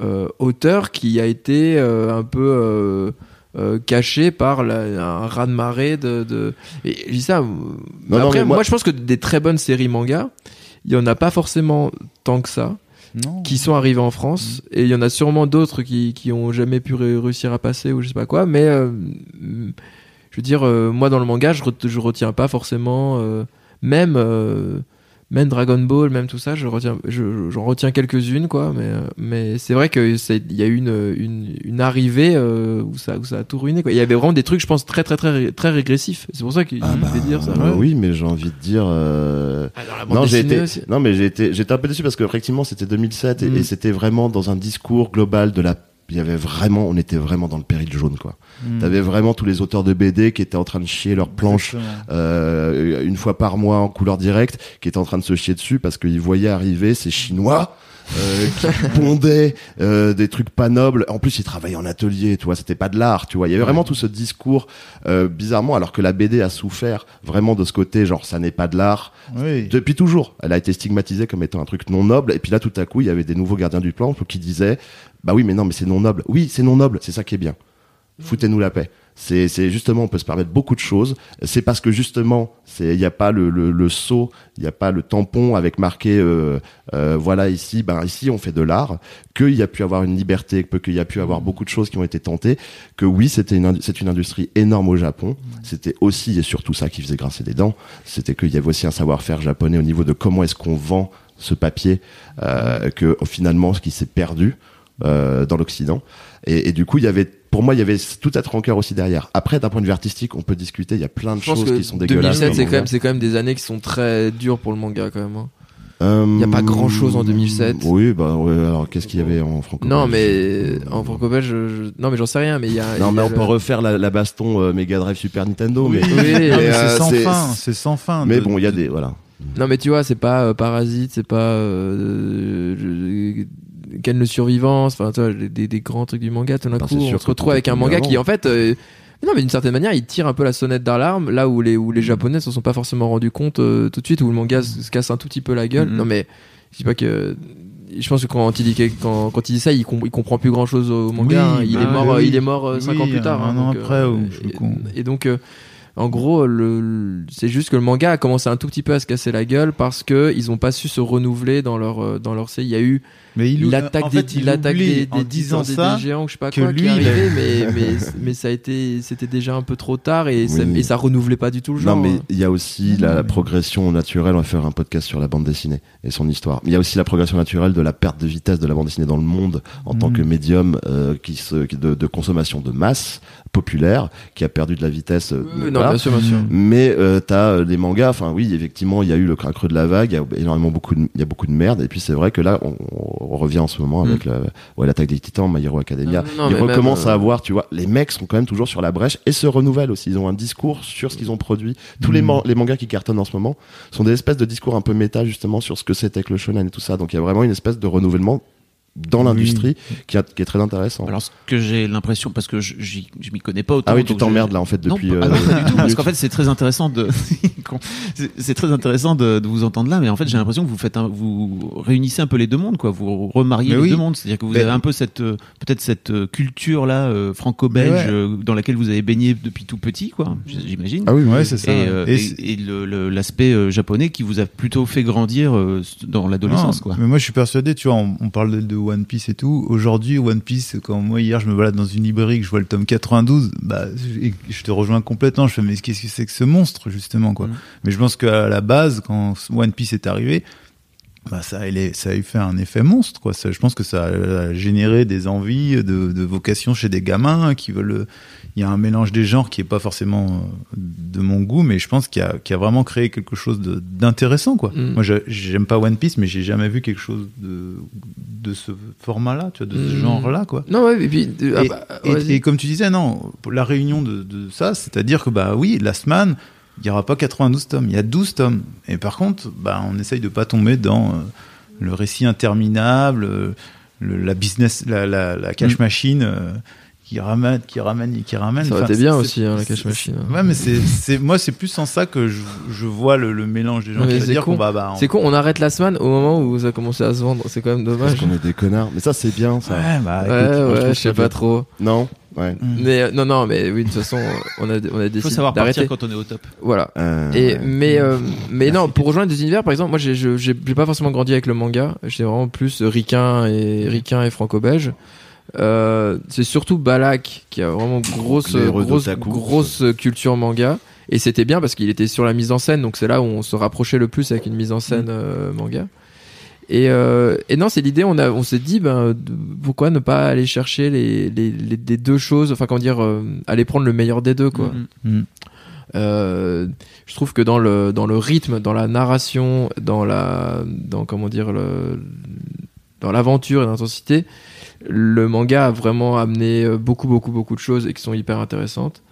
euh, auteur qui a été euh, un peu euh, caché par un raz de marée de, de... Et je dis ça. après, moi... je pense que des très bonnes séries manga, il y en a pas forcément tant que ça. qui sont arrivés en France mm. et il y en a sûrement d'autres qui qui ont jamais pu réussir à passer ou je sais pas quoi mais je veux dire moi dans le manga je, je retiens pas forcément même même Dragon Ball, même tout ça, je retiens, j'en retiens quelques-unes, quoi. Mais, mais c'est vrai que il y a eu une, une, une arrivée euh, où ça, où ça a tout ruiné, quoi. Il y avait vraiment des trucs, je pense, très, très, très, très régressifs. C'est pour ça qu'il ah fait dire ça. Bah oui, mais j'ai envie de dire. Euh... Ah, non, j'ai été, non, mais j'ai été, j'étais un peu déçu parce que effectivement, c'était 2007 et, mm. et c'était vraiment dans un discours global de la il y avait vraiment, on était vraiment dans le péril jaune, quoi. Hmm. T'avais vraiment tous les auteurs de BD qui étaient en train de chier leurs planches euh, une fois par mois en couleur directe, qui étaient en train de se chier dessus parce qu'ils voyaient arriver ces Chinois. Euh, qui [LAUGHS] pondaient euh, des trucs pas nobles. En plus, ils travaillaient en atelier, tu vois, c'était pas de l'art, tu vois. Il y avait vraiment tout ce discours euh, bizarrement, alors que la BD a souffert vraiment de ce côté, genre ça n'est pas de l'art oui. depuis toujours. Elle a été stigmatisée comme étant un truc non noble. Et puis là, tout à coup, il y avait des nouveaux gardiens du plan qui disaient bah oui, mais non, mais c'est non noble. Oui, c'est non noble, c'est ça qui est bien. Foutez-nous la paix. C'est, justement, on peut se permettre beaucoup de choses. C'est parce que justement, il n'y a pas le, le, le saut, il n'y a pas le tampon avec marqué, euh, euh, voilà ici, ben ici on fait de l'art, qu'il y a pu avoir une liberté, qu'il y a pu avoir beaucoup de choses qui ont été tentées, que oui, c'était une, c'est une industrie énorme au Japon. C'était aussi et surtout ça qui faisait grincer des dents. C'était qu'il y avait aussi un savoir-faire japonais au niveau de comment est-ce qu'on vend ce papier, euh, que finalement, ce qui s'est perdu. Euh, dans l'Occident. Et, et, du coup, il y avait, pour moi, il y avait toute cette rancœur aussi derrière. Après, d'un point de vue artistique, on peut discuter. Il y a plein de choses qui sont dégueulasses. 2007, c'est quand même, c'est quand même des années qui sont très dures pour le manga quand même. Hein. Il n'y a pas grand chose en 2007. Oui, bah ouais, alors qu'est-ce qu'il y avait en franco Non, mais en franco-belge, je... non, mais j'en sais rien. Mais il y a. Non, y mais on peut refaire la, la baston euh, Mega Drive Super Nintendo. Oui, mais, oui, [LAUGHS] mais euh, c'est sans fin. C'est sans fin. Mais bon, il y a des voilà. Non, mais tu vois, c'est pas euh, Parasite, c'est pas Ken le survivant, enfin des, des, grands trucs du manga, tout d'un coup on se retrouve avec un manga qui en fait euh, non mais d'une certaine manière il tire un peu la sonnette d'alarme là où les où les japonais se sont pas forcément rendus compte euh, tout de suite où le manga se, casse un tout petit peu la gueule. Mm-hmm. Non mais je dis pas que je pense que quand il dit quand, quand il dit ça, il, il comprend plus grand chose au manga. Hein. il, est bah mort, il est mort cinq ans plus tard. Un hein, an après. et, et, donc En gros, le, c'est juste que le manga a commencé un tout petit peu à se casser la gueule parce que ils ont pas su se renouveler dans leur euh, dans leur. Il y a eu mais il l'attaque des, l'attaque des, des, disant ça, des, géants, je sais pas quoi, lui, qui arrivait, mais, mais, [LAUGHS] mais ça a été, c'était déjà un peu trop tard et, ça, et ça renouvelait pas du tout le genre. Non, mais il y a aussi la, progression naturelle. On va faire un podcast sur la bande dessinée et son histoire. Il y a aussi la progression naturelle de la perte de vitesse de la bande dessinée dans le monde en tant que mm. médium euh, qui se, de, de, consommation de masse populaire qui a perdu de la vitesse. Euh, non, bien sûr, bien sûr. Mais euh, t'as euh, des mangas. Enfin, oui, effectivement, il y a eu le creux de la vague. Il y a énormément beaucoup, de, il y a beaucoup de merde. Et puis c'est vrai que là, on, on, revient en ce moment avec mm. ouais, l'attaque des Titans, My Hero Academia. ils recommencent à avoir, tu vois, les mecs sont quand même toujours sur la brèche et se renouvellent aussi. Ils ont un discours sur ce qu'ils ont produit. Tous les, mm. les mangas qui cartonnent en ce moment sont des espèces de discours un peu méta justement sur ce que c'était que le shonen et tout ça. Donc il y a vraiment une espèce de renouvellement dans l'industrie qui, qui, est très intéressant. Alors ce que j'ai l'impression parce que je, je m'y connais pas autant. Ah oui, tu t'emmerdes là en fait depuis. Non, pas, euh, du tout [LAUGHS] parce qu'en fait c'est très intéressant de c'est très intéressant de, de, vous entendre là, mais en fait j'ai l'impression que vous faites un, vous réunissez un peu les deux mondes quoi, vous remariez les deux mondes, c'est-à-dire que vous avez un peu cette euh, peut-être cette euh, culture là franco-belge dans laquelle vous avez baigné depuis tout petit quoi, j'imagine. Ah oui, ouais, c'est ça. Et, et, l'aspect japonais qui vous a plutôt fait grandir dans l'adolescence quoi. Mais moi je suis persuadé, tu vois, on, on parle de One Piece et tout. Aujourd'hui, One Piece, quand moi hier je me balade dans une librairie, que je vois le tome 92, bah, je te rejoins complètement. Je fais, mais qu'est-ce que c'est que ce monstre, justement, quoi. Mm. Mais je pense qu'à la base, quand One Piece est arrivé, bah ça, ça a eu fait un effet monstre, quoi. Ça, je pense que ça a généré des envies de, de vocation chez des gamins qui veulent il y a un mélange des genres qui est pas forcément euh, de mon goût, mais je pense qu'il a, a, vraiment créé quelque chose d'intéressant, quoi. Mm. Moi, j'aime pas One Piece, mais j'ai jamais vu quelque chose de, de ce format-là, de ce genre-là, quoi. Non, ouais, et puis, ah bah, et, comme tu disais, non, la réunion de, de ça, c'est-à-dire que, bah oui, Last Man, il n'y aura pas 92 tomes, il y a 12 tomes. Et par contre, bah, on essaye de pas tomber dans euh, le récit interminable, euh, la business, la, la, la cash mm. machine qui ramène, qui ramène, qui ramène. Ça aurait été bien aussi, hein, la cash machine. Ouais, mais c'est, moi, c'est plus en ça que je, je vois le, le, mélange des gens. C'est con. Bah, C'est con, on arrête la semaine au moment où ça a commencé à se vendre. C'est quand même dommage. Parce qu'on est des connards. Mais ça, c'est bien, ça. Ouais, bah, ouais, ouais, je sais pas trop. Non? Ouais. Mm. Mais euh, non, non, mais oui, de toute façon, on a, on a décidé. Faut savoir partir quand on est au top. Voilà. Euh, et mais euh, mais non, pour rejoindre des univers, par exemple, moi, j'ai j'ai pas forcément grandi avec le manga. J'étais vraiment plus ricain et ricain et franco-belge. Euh, c'est surtout Balak qui a vraiment grosse grosse, grosse culture manga et c'était bien parce qu'il était sur la mise en scène donc c'est là où on se rapprochait le plus avec une mise en scène mm. euh, manga et, euh, et non c'est l'idée on a on s'est dit ben pourquoi ne pas aller chercher les, les, les, deux choses enfin comment dire aller prendre le meilleur des deux quoi mm. Mm. je trouve que dans le dans le rythme dans la narration dans la dans comment dire le dans l'aventure et l'intensité le manga a vraiment amené euh, beaucoup, beaucoup, beaucoup de choses et qui sont hyper intéressantes.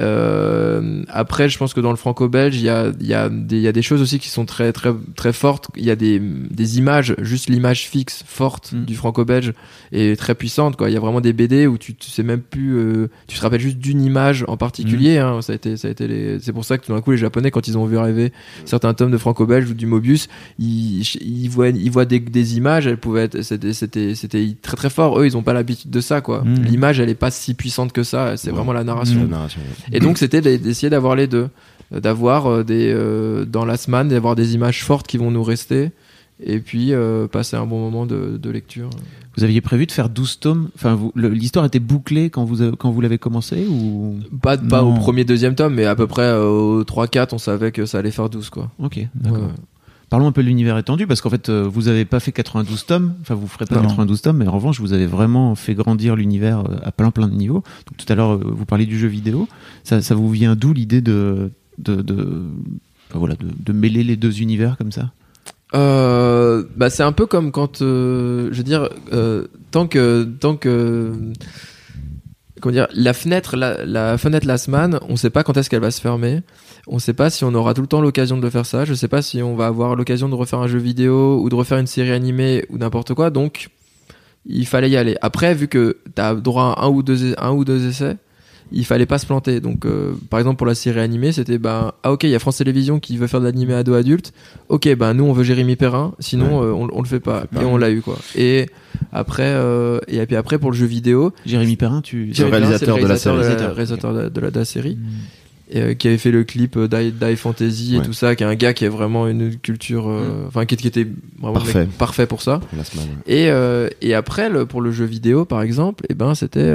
Euh, après, je pense que dans le franco-belge, il y a, y, a y a, des choses aussi qui sont très, très, très fortes. Il y a des, des images, juste l'image fixe forte mm. du franco-belge est très puissante. Il y a vraiment des BD où tu, tu sais même plus, euh, tu te rappelles juste d'une image en particulier. Mm. Hein. Ça a été, ça a été les... C'est pour ça que tout d'un coup, les Japonais, quand ils ont vu arriver certains tomes de franco-belge ou du Mobius, ils, ils voient, ils voient des, des images. Elles pouvaient être, c'était, c'était, c'était très très fort. Eux, ils ont pas l'habitude de ça. Quoi. Mm. L'image, elle est pas si puissante que ça. C'est vraiment la narration. La narration et donc c'était d'essayer d'avoir les deux, d'avoir euh, des euh, dans la semaine d'avoir des images fortes qui vont nous rester et puis euh, passer un bon moment de, lecture. Vous aviez prévu de faire 12 tomes Enfin, l'histoire était bouclée quand vous quand vous l'avez commencé ou? Pas pas au premier deuxième tome, mais à peu près au 3 4, on savait que ça allait faire 12 quoi. OK, d'accord. Parlons un peu de l'univers étendu parce qu'en fait euh, vous avez pas fait 92 tomes, enfin vous ferez pas 92 tomes, mais en revanche vous avez vraiment fait grandir l'univers euh, à plein plein de niveaux. Donc, tout à l'heure euh, vous parliez du jeu vidéo, ça, ça vous vient d'où l'idée de de, de voilà de, de, mêler les deux univers comme ça? Euh, bah c'est un peu comme quand je veux dire tant que tant que comment dire la fenêtre la, la fenêtre Lasman, on sait pas quand est-ce qu'elle va se fermer. On ne sait pas si on aura tout le temps l'occasion de le faire ça. Je ne sais pas si on va avoir l'occasion de refaire un jeu vidéo ou de refaire une série animée ou n'importe quoi. Donc, il fallait y aller. Après, vu que tu as droit à un ou deux, un ou deux essais, il fallait pas se planter. Donc, euh, par exemple, pour la série animée, c'était bah, ah ok, il y a France Télévisions qui veut faire de l'animé ado adulte. Ok, ben nous on veut Jérémy Perrin, sinon euh, on, on, le fait pas. Et on l'a eu quoi. Et après, euh, et puis après pour le jeu vidéo, Jérémy Perrin, tu, c'est le réalisateur, de la série, réalisateur de la, de la, série. et, qui avait fait le clip Die, Fantasy et tout ça, qui est un gars qui a vraiment une culture, mm. enfin qui, était vraiment parfait, parfait pour ça. Et et après le, pour le jeu vidéo par exemple, et eh ben c'était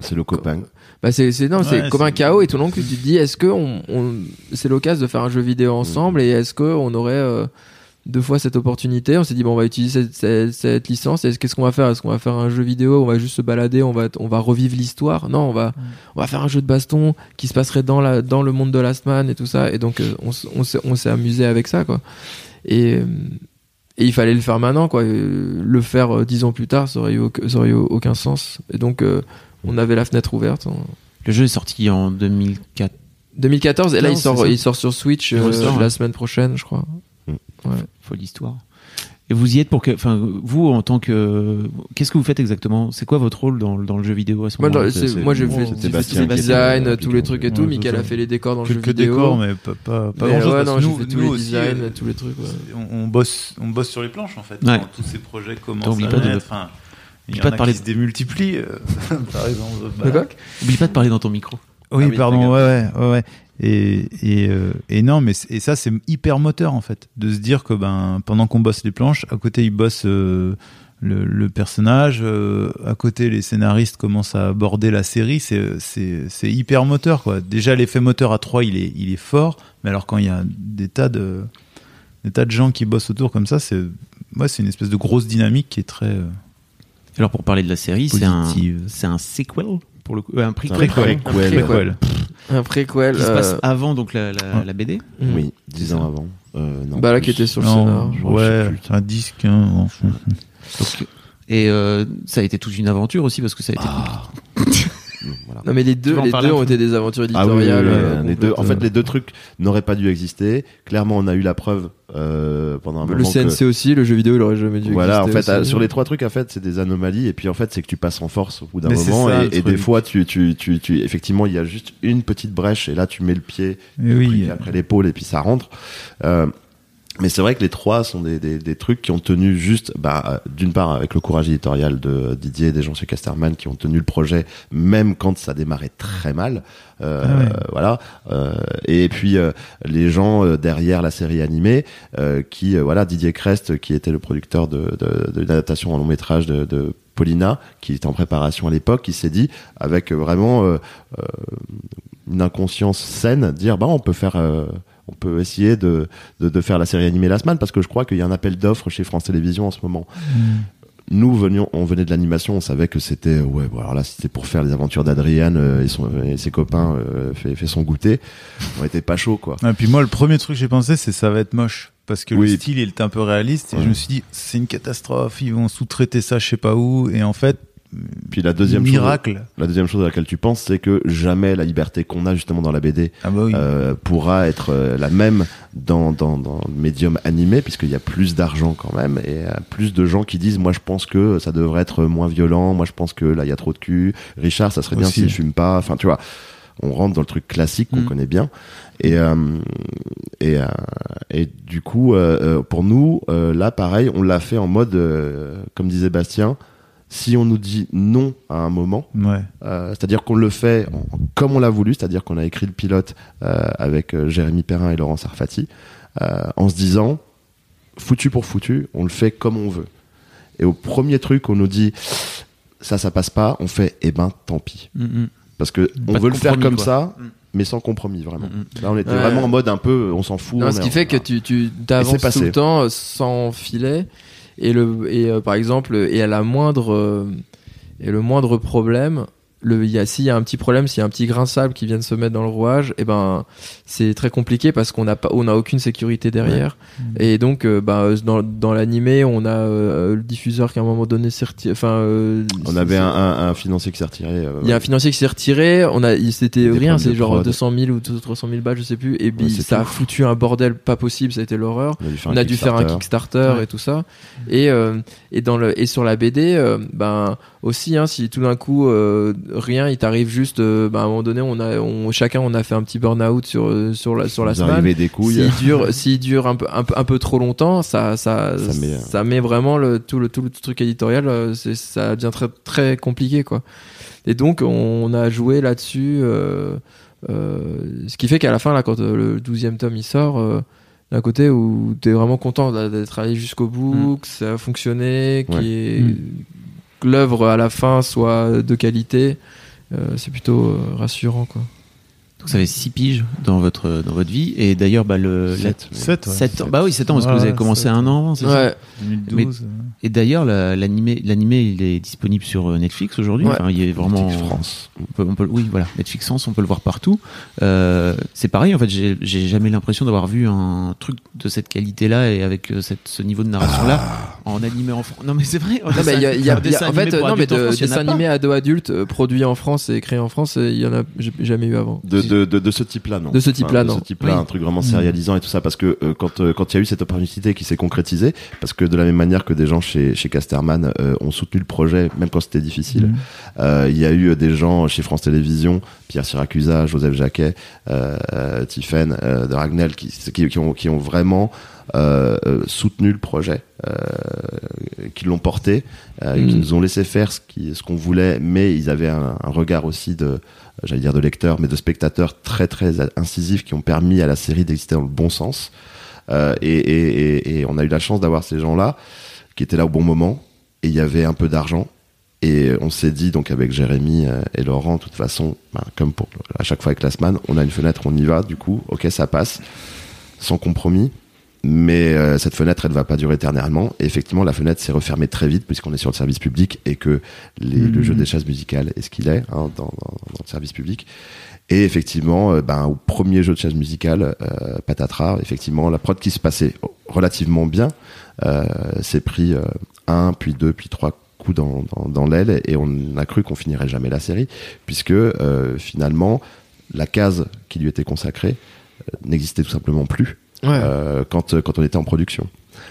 c'est le copain. Bah c'est c'est non c'est comme un chaos et tout le long que tu te dis est-ce que on, on c'est l'occasion de faire un jeu vidéo ensemble et est-ce que on aurait euh, deux fois cette opportunité. On s'est dit bon on va utiliser cette, cette, licence. Et qu'est-ce qu'on va faire? Est-ce qu'on va faire un jeu vidéo? On va juste se balader. On va on va revivre l'histoire. Non on va on va faire un jeu de baston qui se passerait dans la dans le monde de Last Man et tout ça. Et donc euh, on on s'est amusé avec ça quoi. Et et il fallait le faire maintenant quoi. Le faire dix ans plus tard ça aurait eu, ça aurait eu aucun sens. Et donc on avait la fenêtre ouverte. Le jeu est sorti en 2004. 2014 et là il sort, il sort sur Switch euh, la semaine prochaine, je crois. Ouais. Folle histoire. Et vous y êtes pour que, enfin, vous en tant que, qu'est-ce que vous faites exactement? C'est quoi votre rôle dans, dans, le jeu vidéo à ce moment Moi, moi j'ai fait le design, tous les trucs et tout. Michael a fait les décors dans le jeu vidéo. décors, mais pas, pas, pas grand chose. Ouais, non, nous, tous les designs, euh, tous les trucs. On, bosse, on bosse sur les planches en fait. Tous ces projets commencent à naître. Il y pas de parler qui se démultiplient, euh, [LAUGHS] par exemple. Bah. Oublie pas de parler dans ton micro. Oui, ah pardon, ouais, ouais, ouais. Et, et, euh, et non, mais et ça, c'est hyper moteur, en fait, de se dire que ben, pendant qu'on bosse les planches, à côté, il bosse euh, le, le, personnage, à côté, les scénaristes commencent à aborder la série, c'est hyper moteur, quoi. Déjà, l'effet moteur à trois, il est, il est fort, mais alors quand il y a des tas de, des tas de gens qui bossent autour comme ça, c'est ouais, une espèce de grosse dynamique qui est très alors pour parler de la série, c'est un, c'est un sequel? Pour le coup, un prequel. Un prequel. Un prequel. Qui se passe euh, avant donc la, la, la BD. Mm. Oui, dix ans avant. Euh, non, bah là qui était sur le scénar. Ouais, un disque. Hein, et euh, ça a été toute une aventure aussi parce que ça a été. Ah. Non mais les deux, les deux ont été des aventures ah éditoriales. Euh, les deux, en fait, les deux trucs n'auraient pas dû exister. Clairement, on a eu la preuve euh, pendant un le moment. Le CNC aussi, le jeu vidéo, il aurait jamais dû voilà, exister. Voilà, en fait, sur les trois trucs, en fait, c'est des anomalies. Et puis, en fait, c'est que tu passes en force au bout d'un moment. et, des fois, tu, tu, tu, tu, effectivement, il y a juste une petite brèche. Et là, tu mets le pied oui. après l'épaule et puis ça rentre. Euh, mais c'est vrai que les trois sont des, des, des, trucs qui ont tenu juste, bah, d'une part avec le courage éditorial de Didier et des gens chez Casterman qui ont tenu le projet même quand ça démarrait très mal, euh, ah voilà. Euh, et puis euh, les gens euh, derrière la série animée qui, voilà, Didier Crest qui était le producteur de, de, de l'adaptation en long métrage de, de Paulina, qui était en préparation à l'époque, qui s'est dit avec vraiment une inconscience saine, dire bah on peut faire on peut essayer de, de, faire la série animée Last Man parce que je crois qu'il y a un appel d'offres chez France Télévisions en ce moment. Mm. Nous venions, on venait de l'animation, on savait que c'était ouais, bon, alors là c'était pour faire les aventures d'Adriane euh, et, et ses copains euh, fait, fait son goûter. On était pas chaud quoi. Et puis moi le premier truc que j'ai pensé c'est ça va être moche parce que le style il est un peu réaliste et je me suis dit c'est une catastrophe, ils vont sous-traiter ça je sais pas où et en fait puis la deuxième miracle. Chose, la deuxième chose à laquelle tu penses, c'est que jamais la liberté qu'on a justement dans la BD ah bah euh, pourra être euh, la même dans, dans, dans le médium animé, puisqu'il y a plus d'argent quand même et euh, plus de gens qui disent moi je pense que ça devrait être moins violent, moi je pense que là il y a trop de cul. Richard, ça serait bien s'il fume pas. Enfin tu vois, on rentre dans le truc classique qu'on mm. connaît bien. Et euh, et, et du coup pour nous là pareil, on l'a fait en mode comme disait Bastien si on nous dit non à un moment, euh, c'est-à-dire qu'on le fait comme on l'a voulu, c'est-à-dire qu'on a écrit le pilote euh, avec euh, Jérémy Perrin et Laurent Sarfati, en se disant foutu pour foutu, on le fait comme on veut. Et au premier truc, on nous dit ça, ça passe pas, on fait eh ben tant pis. Mm, mm. Parce que on veut le faire comme ça, mm. mais sans compromis vraiment. Là, on était vraiment en mode un peu, on s'en fout. ce qui fait que tu, tu avances tout le temps sans filet et le et euh, par exemple et à la moindre euh, et le moindre problème le il y a s'il y a un petit problème s'il y a un petit grain de sable qui vient de se mettre dans le rouage et eh ben c'est très compliqué parce qu'on n'a pas on a aucune sécurité derrière. Et donc euh, bah, dans, dans l'animé on a euh, le diffuseur qui à un moment donné s'est retiré enfin euh, on avait un, un, financier qui s'est retiré il y a un financier qui s'est retiré on a c'était rien c'est genre 200 000 ou 300 000 balles je sais plus et puis ça a foutu un bordel pas possible ça a été l'horreur. On a dû faire un Kickstarter. Et tout ça. Et et dans le et sur la BD ben aussi hein, si tout d'un coup rien, il t'arrive juste, bah, à un moment donné, on a, on, chacun, on a fait un petit burn-out sur sur la sur la semaine. des couilles. S'il dure, s'il dure un peu, un un peu trop longtemps, ça ça ça met, vraiment le tout le tout le truc éditorial, ça devient très très compliqué quoi. Et donc on a joué là-dessus. Euh, euh, ce qui fait qu'à la fin, là, quand euh, le 12e tome il sort, d'un côté où tu es vraiment content d'être allé jusqu'au bout, mm. que ça a fonctionné, mm. que l'œuvre à la fin soit de qualité, c'est plutôt rassurant. quoi. Donc ça fait 6 piges dans votre, dans votre vie. Et d'ailleurs, bah, le. 7, 7, Bah oui, 7 ans, parce que vous avez commencé un an avant, c'est ouais. ça 2012. et d'ailleurs, l'animé, l'animé, il est disponible sur euh, Netflix aujourd'hui. Enfin, il est vraiment. Netflix France. On peut, oui, voilà. Netflix France, on peut le voir partout. Euh, c'est pareil, en fait, j'ai jamais l'impression d'avoir vu un truc de cette qualité-là et avec euh, cette, ce niveau de narration-là ah. en animé en France. Non, mais c'est vrai. Non, mais il y a, y a, en fait, non, mais de, dessin animé ado adulte produit en France et créé en France, il y en a jamais eu avant de, de, de, ce type-là, non. De ce type-là, non. De ce type-là, un truc vraiment sérialisant et tout ça, parce que euh, quand euh, quand il y a eu cette opportunité qui s'est concrétisée, parce que de la même manière que des gens chez chez Casterman euh, ont soutenu le projet, même quand c'était difficile, mm. il y a eu des gens chez France Télévisions, Pierre Siracusa, Joseph Jacquet, Tiffen de Ragnel, qui, qui, qui ont qui ont vraiment soutenu le projet, euh, qui l'ont porté, euh, qui mm. nous ont laissé faire ce qu'on ce qu'on voulait, mais ils avaient un, un regard aussi de j'allais dire de lecteurs, mais de spectateurs très très incisifs qui ont permis à la série d'exister dans le bon sens. Euh, et, et, et, on a eu la chance d'avoir ces gens-là qui étaient là au bon moment. Et il y avait un peu d'argent. Et on s'est dit, donc avec Jérémy euh, et Laurent, de toute façon, ben, comme pour à chaque fois avec Lasman, on a une fenêtre, on y va, du coup, ok, ça passe, sans compromis mais euh, cette fenêtre elle ne va pas durer éternellement. Et effectivement la fenêtre s'est refermée très vite puisqu'on est sur le service public et que le jeu mmh. des chaises musicales est ce qu'il est hein, dans, le service public. Et effectivement euh, ben, au premier jeu de chaises musicales euh, Patatras effectivement la prod qui se passait relativement bien s'est pris un puis deux puis trois coups dans, dans, l'aile et on a cru qu'on finirait jamais la série puisque finalement la case qui lui était consacrée n'existait tout simplement plus euh, quand, euh, quand on était en production.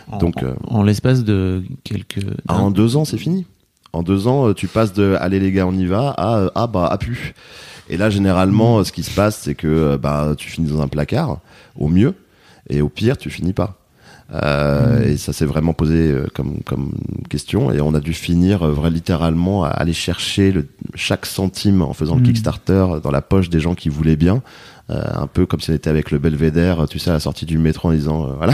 En, Donc, euh, en, l'espace de quelques. Ah, en deux ans, c'est fini. En deux ans, tu passes de allez les gars, on y va à ah bah à plus. Et là, généralement, ce qui se passe, c'est que bah tu finis dans un placard, au mieux, et au pire, tu finis pas. Euh, Et ça s'est vraiment posé comme comme question et on a dû finir vrai littéralement à aller chercher le, chaque centime en faisant le Kickstarter dans la poche des gens qui voulaient bien un peu comme si on était avec le Belvédère, tu sais, à la sortie du métro en disant, euh, voilà.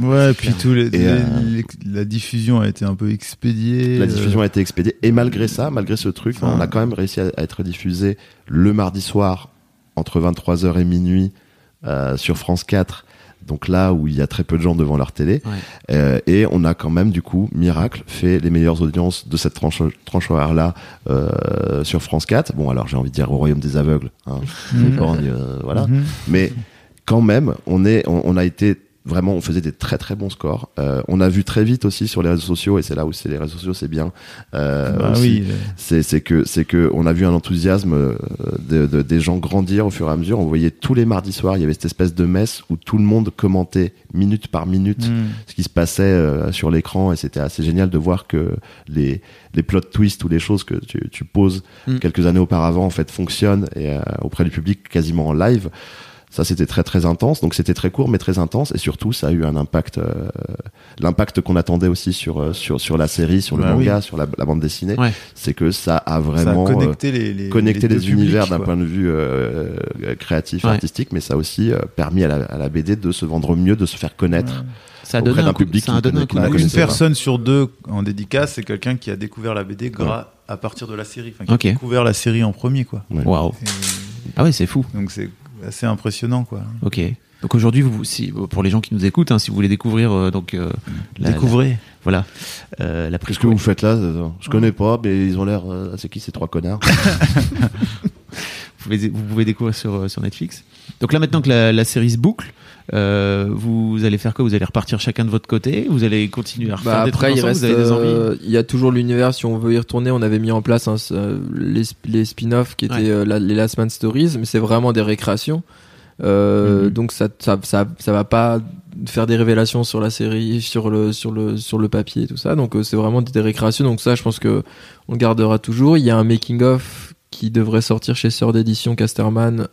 [LAUGHS] ouais, puis tout les, euh, la diffusion a été un peu expédiée. La diffusion a été expédiée. Et malgré ça, malgré ce truc, on a quand même réussi à, être diffusé le mardi soir entre 23h et minuit sur France 4 donc là où il y a très peu de gens devant leur télé. Euh, et on a quand même, du coup, miracle, fait les meilleures audiences de cette tranche, tranche horaire-là euh, sur France 4. Bon, alors j'ai envie de dire au Royaume des Aveugles, hein, [LAUGHS] mhm. euh, voilà. Mhm. Mais quand même, on, est, on a été Vraiment, on faisait des très très bons scores. Euh, on a vu très vite aussi sur les réseaux sociaux, et c'est là où c'est les réseaux sociaux, c'est bien. Euh, bah oui. C'est que c'est que on a vu un enthousiasme euh, de, de, des gens grandir au fur et à mesure. On voyait tous les mardis soirs, il y avait cette espèce de messe où tout le monde commentait minute par minute hmm. ce qui se passait euh, sur l'écran, et c'était assez génial de voir que les les plot twists ou les choses que tu, tu poses hmm. quelques années auparavant en fait fonctionnent et euh, auprès du public quasiment en live. Ça, c'était très très intense. Donc c'était très court mais très intense et surtout ça a eu un impact, euh, l'impact qu'on attendait aussi sur euh, sur sur la série, sur le bah manga, sur la, bande dessinée. C'est que ça a vraiment connecté les, les, connecté les, univers d'un point de vue euh, créatif, artistique, mais ça a aussi permis à la, à la, BD de se vendre mieux, de se faire connaître. Ça donne un public ça donne un Une personne sur deux en dédicace, c'est quelqu'un qui a découvert la BD grâce à partir de la série, enfin, qui a découvert la série en premier, quoi. Waouh. Ah oui, c'est fou. Donc c'est assez impressionnant, quoi. Ok. Donc aujourd'hui, vous, si, pour les gens qui nous écoutent, hein, si vous voulez découvrir, euh, donc euh, découvrez, voilà, euh, la Qu'est-ce que vous faites là Je connais pas, mais ils ont l'air. c'est qui ces trois connards [LAUGHS] vous, pouvez, vous pouvez découvrir sur sur Netflix. Donc là maintenant que la, la série se boucle, euh, vous allez faire quoi? Vous allez repartir chacun de votre côté? Vous allez continuer à refaire bah, des après, trucs il reste, euh, Il y a toujours l'univers. Si on veut y retourner, on avait mis en place hein, les, les spin-offs qui étaient euh, les Last Man Stories, mais c'est vraiment des récréations. Euh, mhm. Donc ça, ça, ça, ça, va pas faire des révélations sur la série, sur le, sur le, sur le papier et tout ça. Donc c'est vraiment des récréations. Donc ça, je pense que on le gardera toujours. Il y a un making of qui devrait sortir chez Sœur d'édition Casterman,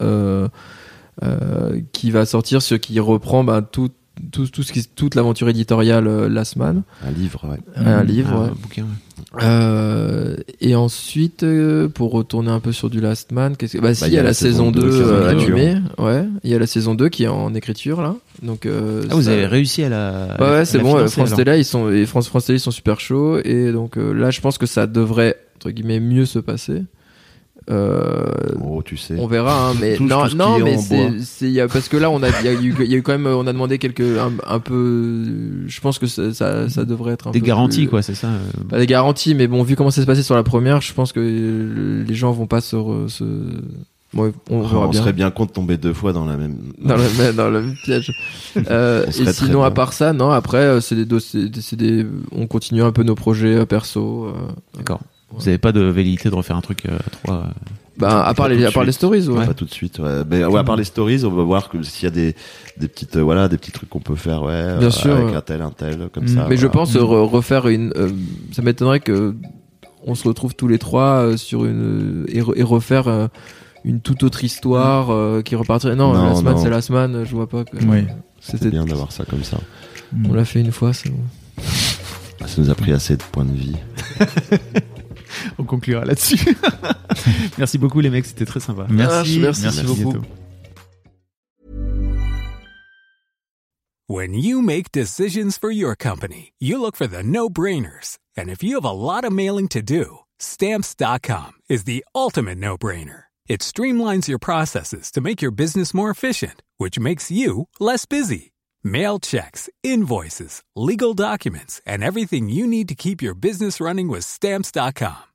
qui va sortir ce qui reprend bah, tout tout, tout ce qui, toute l'aventure éditoriale euh, Last Man. Un livre, ouais. Un livre, ah, ouais. Un bouquin, ouais. Euh, et ensuite, euh, pour retourner un peu sur du Last Man, qu'est-ce que... bah, si, bah, il y, a la, saison 2, 2 euh, animée, ouais. Il y a la saison 2 qui est en écriture, là. Donc, ah, vous avez réussi à la. Ouais, ouais c'est bon. France Télé, ils sont, et France, France Télé, ils sont super chauds. Et donc, là, je pense que ça devrait, entre guillemets, mieux se passer. Euh, oh, tu sais. On verra, hein, mais [LAUGHS] non, non, mais c'est, parce que là, on a, il y, a eu, y a eu quand même, on a demandé quelques, un, peu, je pense que ça, ça, devrait être un des garanties, quoi, c'est ça. Euh. Pas des garanties, mais bon, vu comment ça s'est passé sur la première, je pense que les gens vont pas se, se... on, on serait bien con de tomber deux fois dans la même dans le, dans le même piège. [LAUGHS] euh, et sinon, à part ça, non. Après, euh, c'est des, c'est des, on continue un peu nos projets perso. D'accord. Vous n'avez pas de velléité de refaire un truc euh, à trois euh, bah, à part les, à part les stories, ouais. Pas tout de suite, ouais. Mais, ouais, à part les stories, on va voir que s'il y a des, des petites, euh, voilà, des petits trucs qu'on peut faire, ouais. Bien sûr. Avec un tel, un tel, comme ça. Mais je pense refaire une, ça m'étonnerait que on se retrouve tous les trois sur une, et, refaire une toute autre histoire qui repartirait. Non, la semaine, c'est la semaine, je vois pas que. Oui. C'était bien d'avoir ça comme ça. On l'a fait une fois, c'est bon. Ça nous a pris assez de points de vie. [LAUGHS] [LAUGHS] On conclura là-dessus. [LAUGHS] merci beaucoup les mecs, c'était très sympa. Merci, merci, merci, merci beaucoup. When you make decisions for your company, you look for the no-brainers. And if you have a lot of mailing to do, stamps.com is the ultimate no-brainer. It streamlines your processes to make your business more efficient, which makes you less busy. Mail checks, invoices, legal documents, and everything you need to keep your business running with Stamps.com.